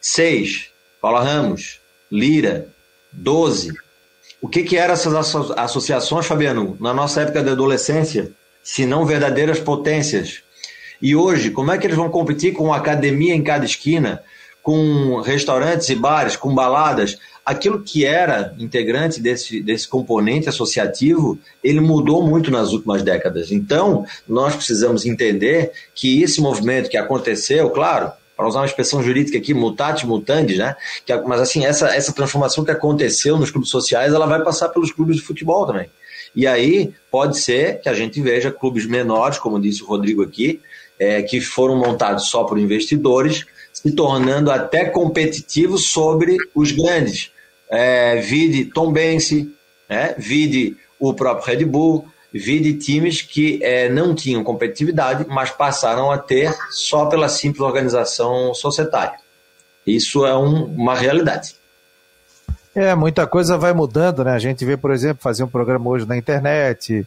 Seis, Paula Ramos, Lira, doze. O que, que eram essas associações, Fabiano, na nossa época de adolescência? se não verdadeiras potências. E hoje, como é que eles vão competir com academia em cada esquina, com restaurantes e bares, com baladas? Aquilo que era integrante desse, desse componente associativo, ele mudou muito nas últimas décadas. Então, nós precisamos entender que esse movimento que aconteceu, claro, para usar uma expressão jurídica aqui, mutatis mutandis, né? Que, mas assim, essa, essa transformação que aconteceu nos clubes sociais, ela vai passar pelos clubes de futebol também. E aí pode ser que a gente veja clubes menores, como disse o Rodrigo aqui, é, que foram montados só por investidores, se tornando até competitivos sobre os grandes. É, vide Tom Bense, né? vide o próprio Red Bull, vide times que é, não tinham competitividade, mas passaram a ter só pela simples organização societária. Isso é um, uma realidade. É, muita coisa vai mudando, né? A gente vê, por exemplo, fazer um programa hoje na internet,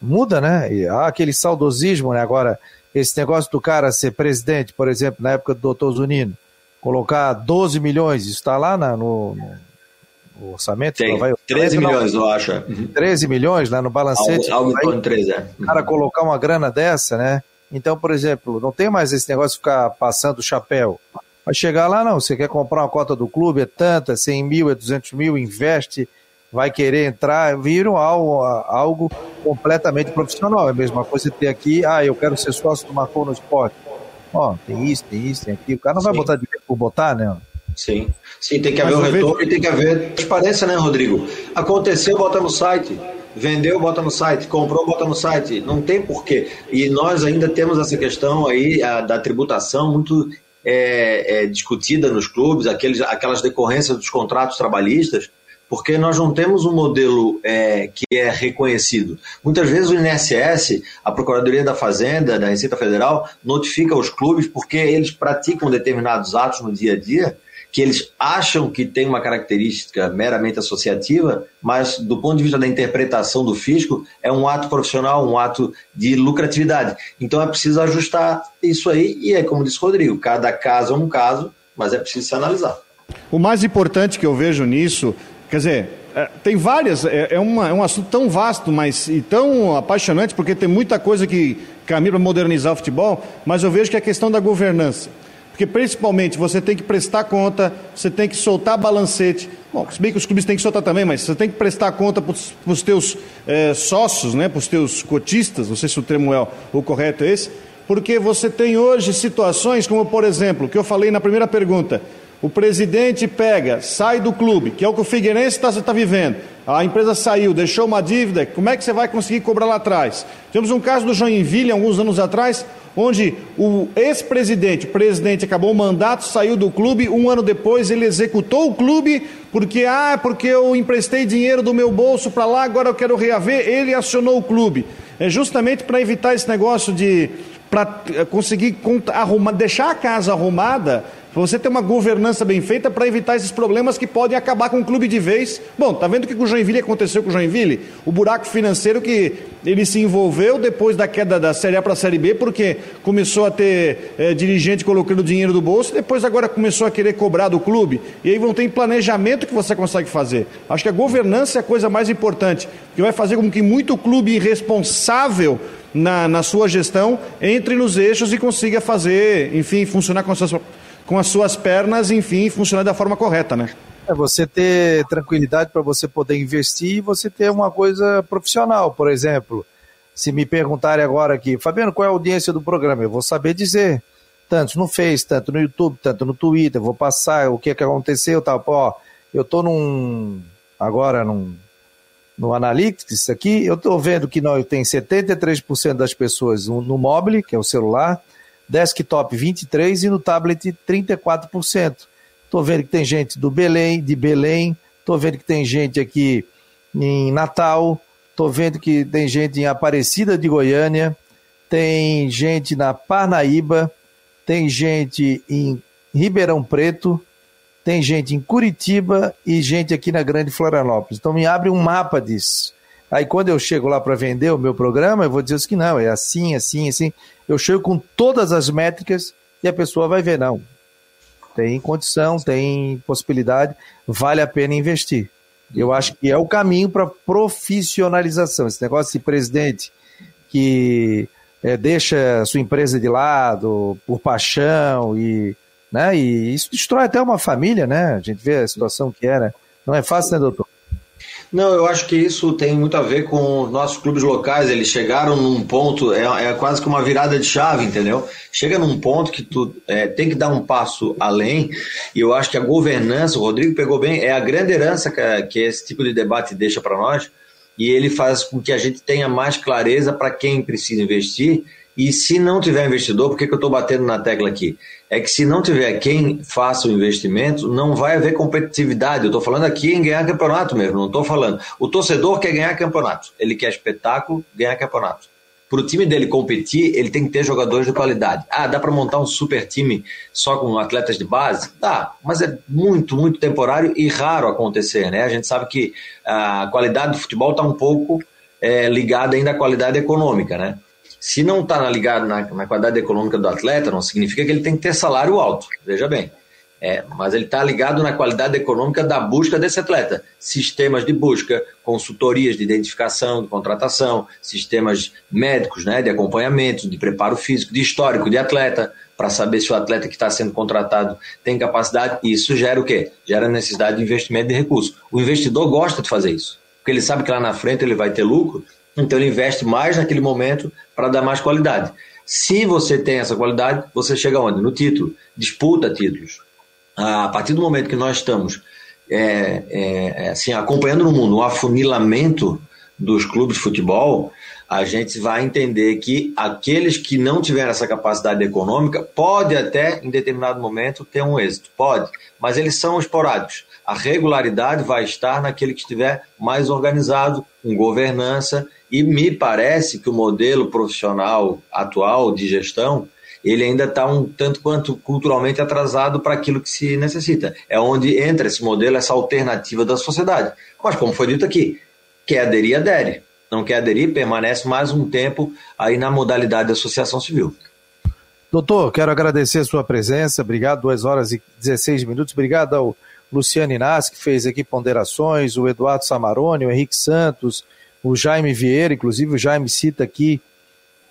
muda, né? E há aquele saudosismo, né? Agora, esse negócio do cara ser presidente, por exemplo, na época do doutor Zunino, colocar 12 milhões, isso está lá na, no, orçamento? Tem, vai, 13 não, milhões, eu acho. 13 milhões lá no balancete. Algo, algo em torno de 13, é. O cara colocar uma grana dessa, né? Então, por exemplo, não tem mais esse negócio de ficar passando o chapéu. Vai chegar lá, não. Você quer comprar uma cota do clube, é tanta, 100 mil, é 200 mil, investe, vai querer entrar, viram algo, algo completamente profissional. É a mesma coisa ter aqui, ah, eu quero ser sócio do Marcou no Esporte. Ó, tem isso, tem isso, tem aquilo. O cara não Sim. vai botar dinheiro por botar, né? Sim. Sim, tem que haver o retorno vejo... e tem que haver transparência, né, Rodrigo? Aconteceu, bota no site. Vendeu, bota no site. Comprou, bota no site. Não tem porquê. E nós ainda temos essa questão aí a, da tributação muito é, é, discutida nos clubes, aqueles, aquelas decorrências dos contratos trabalhistas, porque nós não temos um modelo é, que é reconhecido. Muitas vezes o INSS, a Procuradoria da Fazenda, da Receita Federal, notifica os clubes porque eles praticam determinados atos no dia a dia que eles acham que tem uma característica meramente associativa, mas do ponto de vista da interpretação do fisco, é um ato profissional, um ato de lucratividade. Então é preciso ajustar isso aí, e é como disse o Rodrigo, cada caso é um caso, mas é preciso se analisar. O mais importante que eu vejo nisso, quer dizer, é, tem várias, é, é, uma, é um assunto tão vasto, mas e tão apaixonante, porque tem muita coisa que caminha para modernizar o futebol, mas eu vejo que é a questão da governança. Porque principalmente você tem que prestar conta, você tem que soltar balancete. Bom, se bem que os clubes têm que soltar também, mas você tem que prestar conta para os teus é, sócios, né, para os teus cotistas, não sei se o termo é o correto é esse, porque você tem hoje situações como, por exemplo, que eu falei na primeira pergunta, o presidente pega, sai do clube, que é o que o Figueirense está tá vivendo. A empresa saiu, deixou uma dívida, como é que você vai conseguir cobrar lá atrás? Tivemos um caso do Joinville, alguns anos atrás, onde o ex-presidente, o presidente acabou o mandato, saiu do clube, um ano depois ele executou o clube, porque, ah, porque eu emprestei dinheiro do meu bolso para lá, agora eu quero reaver, ele acionou o clube. É justamente para evitar esse negócio de, para eh, conseguir arrumar, deixar a casa arrumada, você ter uma governança bem feita para evitar esses problemas que podem acabar com o clube de vez. Bom, tá vendo o que com o Joinville aconteceu com o Joinville? O buraco financeiro que ele se envolveu depois da queda da Série A para a Série B, porque começou a ter é, dirigente colocando dinheiro do bolso, e depois agora começou a querer cobrar do clube. E aí vão ter planejamento que você consegue fazer. Acho que a governança é a coisa mais importante, que vai fazer com que muito clube irresponsável na, na sua gestão entre nos eixos e consiga fazer, enfim, funcionar com as suas com as suas pernas, enfim, funcionar da forma correta, né? É você ter tranquilidade para você poder investir e você ter uma coisa profissional, por exemplo. Se me perguntarem agora aqui, Fabiano, qual é a audiência do programa? Eu vou saber dizer. Tanto no Face, tanto no YouTube, tanto no Twitter, vou passar o que, é que aconteceu, tal. Ó, eu tô num. Agora num. No Analytics aqui, eu estou vendo que nós tem 73% das pessoas no, no mobile, que é o celular, desktop 23% e no tablet 34%. Estou vendo que tem gente do Belém, de Belém, estou vendo que tem gente aqui em Natal, estou vendo que tem gente em Aparecida de Goiânia, tem gente na Parnaíba, tem gente em Ribeirão Preto, tem gente em Curitiba e gente aqui na Grande Florianópolis. Então me abre um mapa disso. Aí quando eu chego lá para vender o meu programa, eu vou dizer que não, é assim, assim, assim. Eu chego com todas as métricas e a pessoa vai ver, não. Tem condição, tem possibilidade, vale a pena investir. Eu acho que é o caminho para profissionalização. Esse negócio de presidente que é, deixa sua empresa de lado por paixão e, né, e isso destrói até uma família, né? A gente vê a situação que é, né? Não é fácil, né, doutor? Não, eu acho que isso tem muito a ver com os nossos clubes locais. Eles chegaram num ponto, é, é quase que uma virada de chave, entendeu? Chega num ponto que tu é, tem que dar um passo além. E eu acho que a governança, o Rodrigo pegou bem, é a grande herança que, que esse tipo de debate deixa para nós. E ele faz com que a gente tenha mais clareza para quem precisa investir e se não tiver investidor, por que, que eu estou batendo na tecla aqui? É que se não tiver quem faça o investimento, não vai haver competitividade. Eu estou falando aqui em ganhar campeonato mesmo, não estou falando. O torcedor quer ganhar campeonato, ele quer espetáculo, ganhar campeonato. Para o time dele competir, ele tem que ter jogadores de qualidade. Ah, dá para montar um super time só com atletas de base? Dá, mas é muito, muito temporário e raro acontecer, né? A gente sabe que a qualidade do futebol está um pouco é, ligada ainda à qualidade econômica, né? Se não está ligado na, na, qualidade econômica do atleta, não significa que ele tem que ter salário alto, veja bem. É, mas ele está ligado na qualidade econômica da busca desse atleta. Sistemas de busca, consultorias de identificação, de contratação, sistemas médicos, né, de acompanhamento, de preparo físico, de histórico de atleta, para saber se o atleta que está sendo contratado tem capacidade. E isso gera o quê? Gera necessidade de investimento de recursos. O investidor gosta de fazer isso, porque ele sabe que lá na frente ele vai ter lucro então ele investe mais naquele momento para dar mais qualidade. Se você tem essa qualidade, você chega onde? No título. Disputa títulos. A partir do momento que nós estamos é, é, assim, acompanhando no mundo o afunilamento dos clubes de futebol, a gente vai entender que aqueles que não tiveram essa capacidade econômica pode até, em determinado momento, ter um êxito. Pode, mas eles são esporádicos. A regularidade vai estar naquele que estiver mais organizado, com governança e me parece que o modelo profissional atual de gestão ele ainda está um tanto quanto culturalmente atrasado para aquilo que se necessita. É onde entra esse modelo, essa alternativa da sociedade. Mas, como foi dito aqui, quer aderir, adere. Não quer aderir, permanece mais um tempo aí na modalidade de associação civil. Doutor, quero agradecer a sua presença. Obrigado, 2 horas e 16 minutos. Obrigado ao Luciano Inácio, que fez aqui ponderações, o Eduardo Samarone, o Henrique Santos, o Jaime Vieira, inclusive o Jaime cita aqui,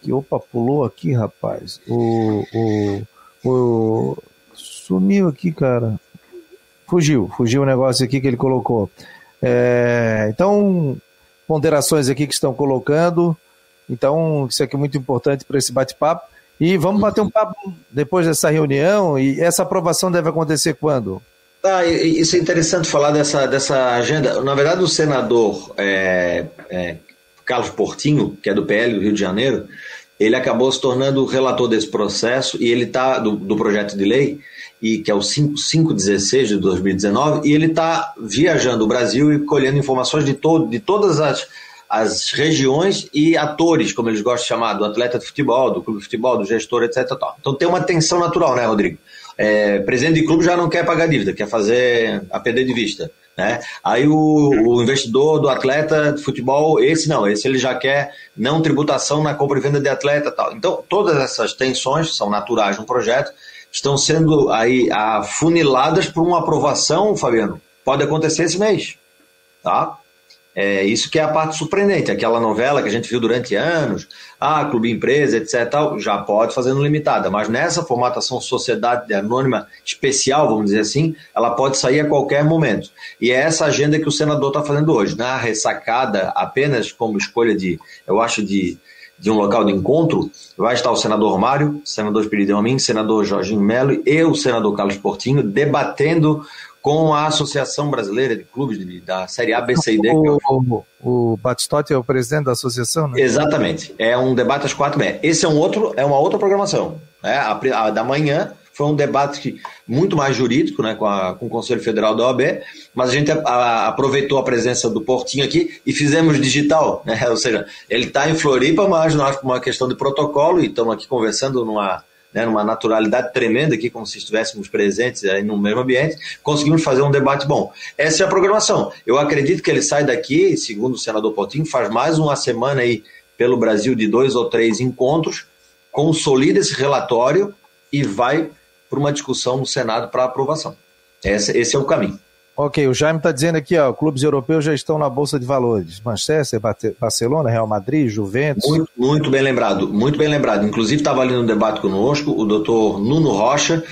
que opa, pulou aqui, rapaz. O, o, o sumiu aqui, cara. Fugiu, fugiu o negócio aqui que ele colocou. É, então, ponderações aqui que estão colocando. Então, isso aqui é muito importante para esse bate-papo. E vamos bater um papo depois dessa reunião. E essa aprovação deve acontecer quando? Ah, isso é interessante falar dessa, dessa agenda. Na verdade, o senador é, é, Carlos Portinho, que é do PL do Rio de Janeiro, ele acabou se tornando relator desse processo e ele está do, do, projeto de lei e que é o 516 de 2019 e ele está viajando o Brasil e colhendo informações de, todo, de todas as, as regiões e atores, como eles gostam de chamar, do atleta de futebol, do clube de futebol, do gestor, etc. Então tem uma tensão natural, né, Rodrigo? É, presidente de clube já não quer pagar dívida, quer fazer a perder de vista. Né? Aí o, o, investidor do atleta de futebol, esse não, esse ele já quer não tributação na compra e venda de atleta tal. Então, todas essas tensões são naturais no projeto, estão sendo aí afuniladas por uma aprovação, Fabiano, pode acontecer esse mês. Tá? É isso que é a parte surpreendente. Aquela novela que a gente viu durante anos, ah, clube empresa, etc. Tal, já pode fazer no limitada, mas nessa formatação sociedade anônima especial, vamos dizer assim, ela pode sair a qualquer momento. E é essa agenda que o senador está fazendo hoje. Na ressacada, apenas como escolha de, eu acho, de, de um local de encontro, vai estar o senador Mário, senador Espiridão Amin, senador Jorginho Melo e o senador Carlos Portinho debatendo com a Associação Brasileira de Clubes de, da Série A, B, C e D. O, o, o Batistotti é o presidente da associação, né? Exatamente. É um debate às quatro meia. Esse é um outro, é uma outra programação. Né? A, a, da manhã foi um debate muito mais jurídico, né, com, a, com o Conselho Federal da OAB, mas a gente a, aproveitou a presença do Portinho aqui e fizemos digital, né? *laughs* Ou seja, ele está em Floripa, mas nós, por uma questão de protocolo, e estamos aqui conversando numa né, numa naturalidade tremenda aqui, como se estivéssemos presentes aí no mesmo ambiente, conseguimos fazer um debate bom. Essa é a programação. Eu acredito que ele sai daqui, segundo o senador Potinho, faz mais uma semana aí pelo Brasil de dois ou três encontros, consolida esse relatório e vai para uma discussão no Senado para aprovação. Esse, esse é o caminho. Ok, o Jaime está dizendo aqui, ó, clubes europeus já estão na Bolsa de Valores. Manchester, Barcelona, Real Madrid, Juventus. Muito, muito bem lembrado, muito bem lembrado. Inclusive estava ali no debate conosco o doutor Nuno Rocha,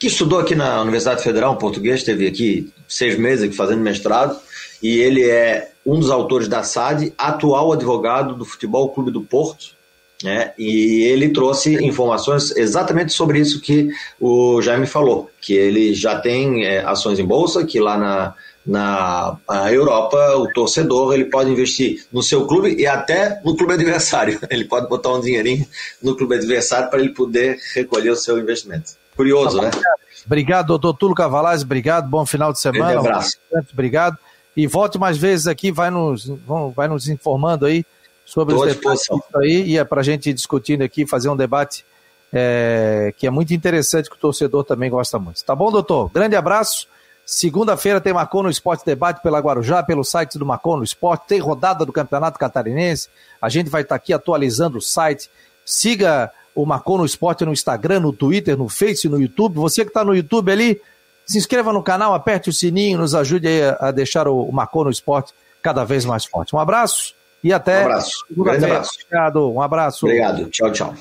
que estudou aqui na Universidade Federal, um português, esteve aqui seis meses aqui fazendo mestrado, e ele é um dos autores da SAD, atual advogado do Futebol Clube do Porto, né? E ele trouxe informações exatamente sobre isso que o Jaime falou, que ele já tem é, ações em bolsa, que lá na, na Europa o torcedor ele pode investir no seu clube e até no clube adversário. *laughs* Ele pode botar um dinheirinho no clube adversário para ele poder recolher o seu investimento. Curioso, né? Obrigado, doutor Tulo Cavalaz, obrigado, bom final de semana. Um abraço. Obrigado. E volte mais vezes aqui, vai nos, vai nos informando aí sobre os detalhes aí e é para a gente ir discutindo aqui, fazer um debate é, que é muito interessante, que o torcedor também gosta muito. Tá bom, doutor? Grande abraço. Segunda-feira tem Marcon no Esporte Debate pela Guarujá, pelo site do Marcon no Esporte. Tem rodada do Campeonato Catarinense. A gente vai estar tá aqui atualizando o site. Siga o Marcon no Esporte no Instagram, no Twitter, no Face, no YouTube. Você que está no YouTube ali, se inscreva no canal, aperte o sininho, nos ajude aí a, deixar o, o Marcon no Esporte cada vez mais forte. Um abraço e até. Um abraço. Um grande abraço. Obrigado. Um abraço. Obrigado. Tchau, tchau.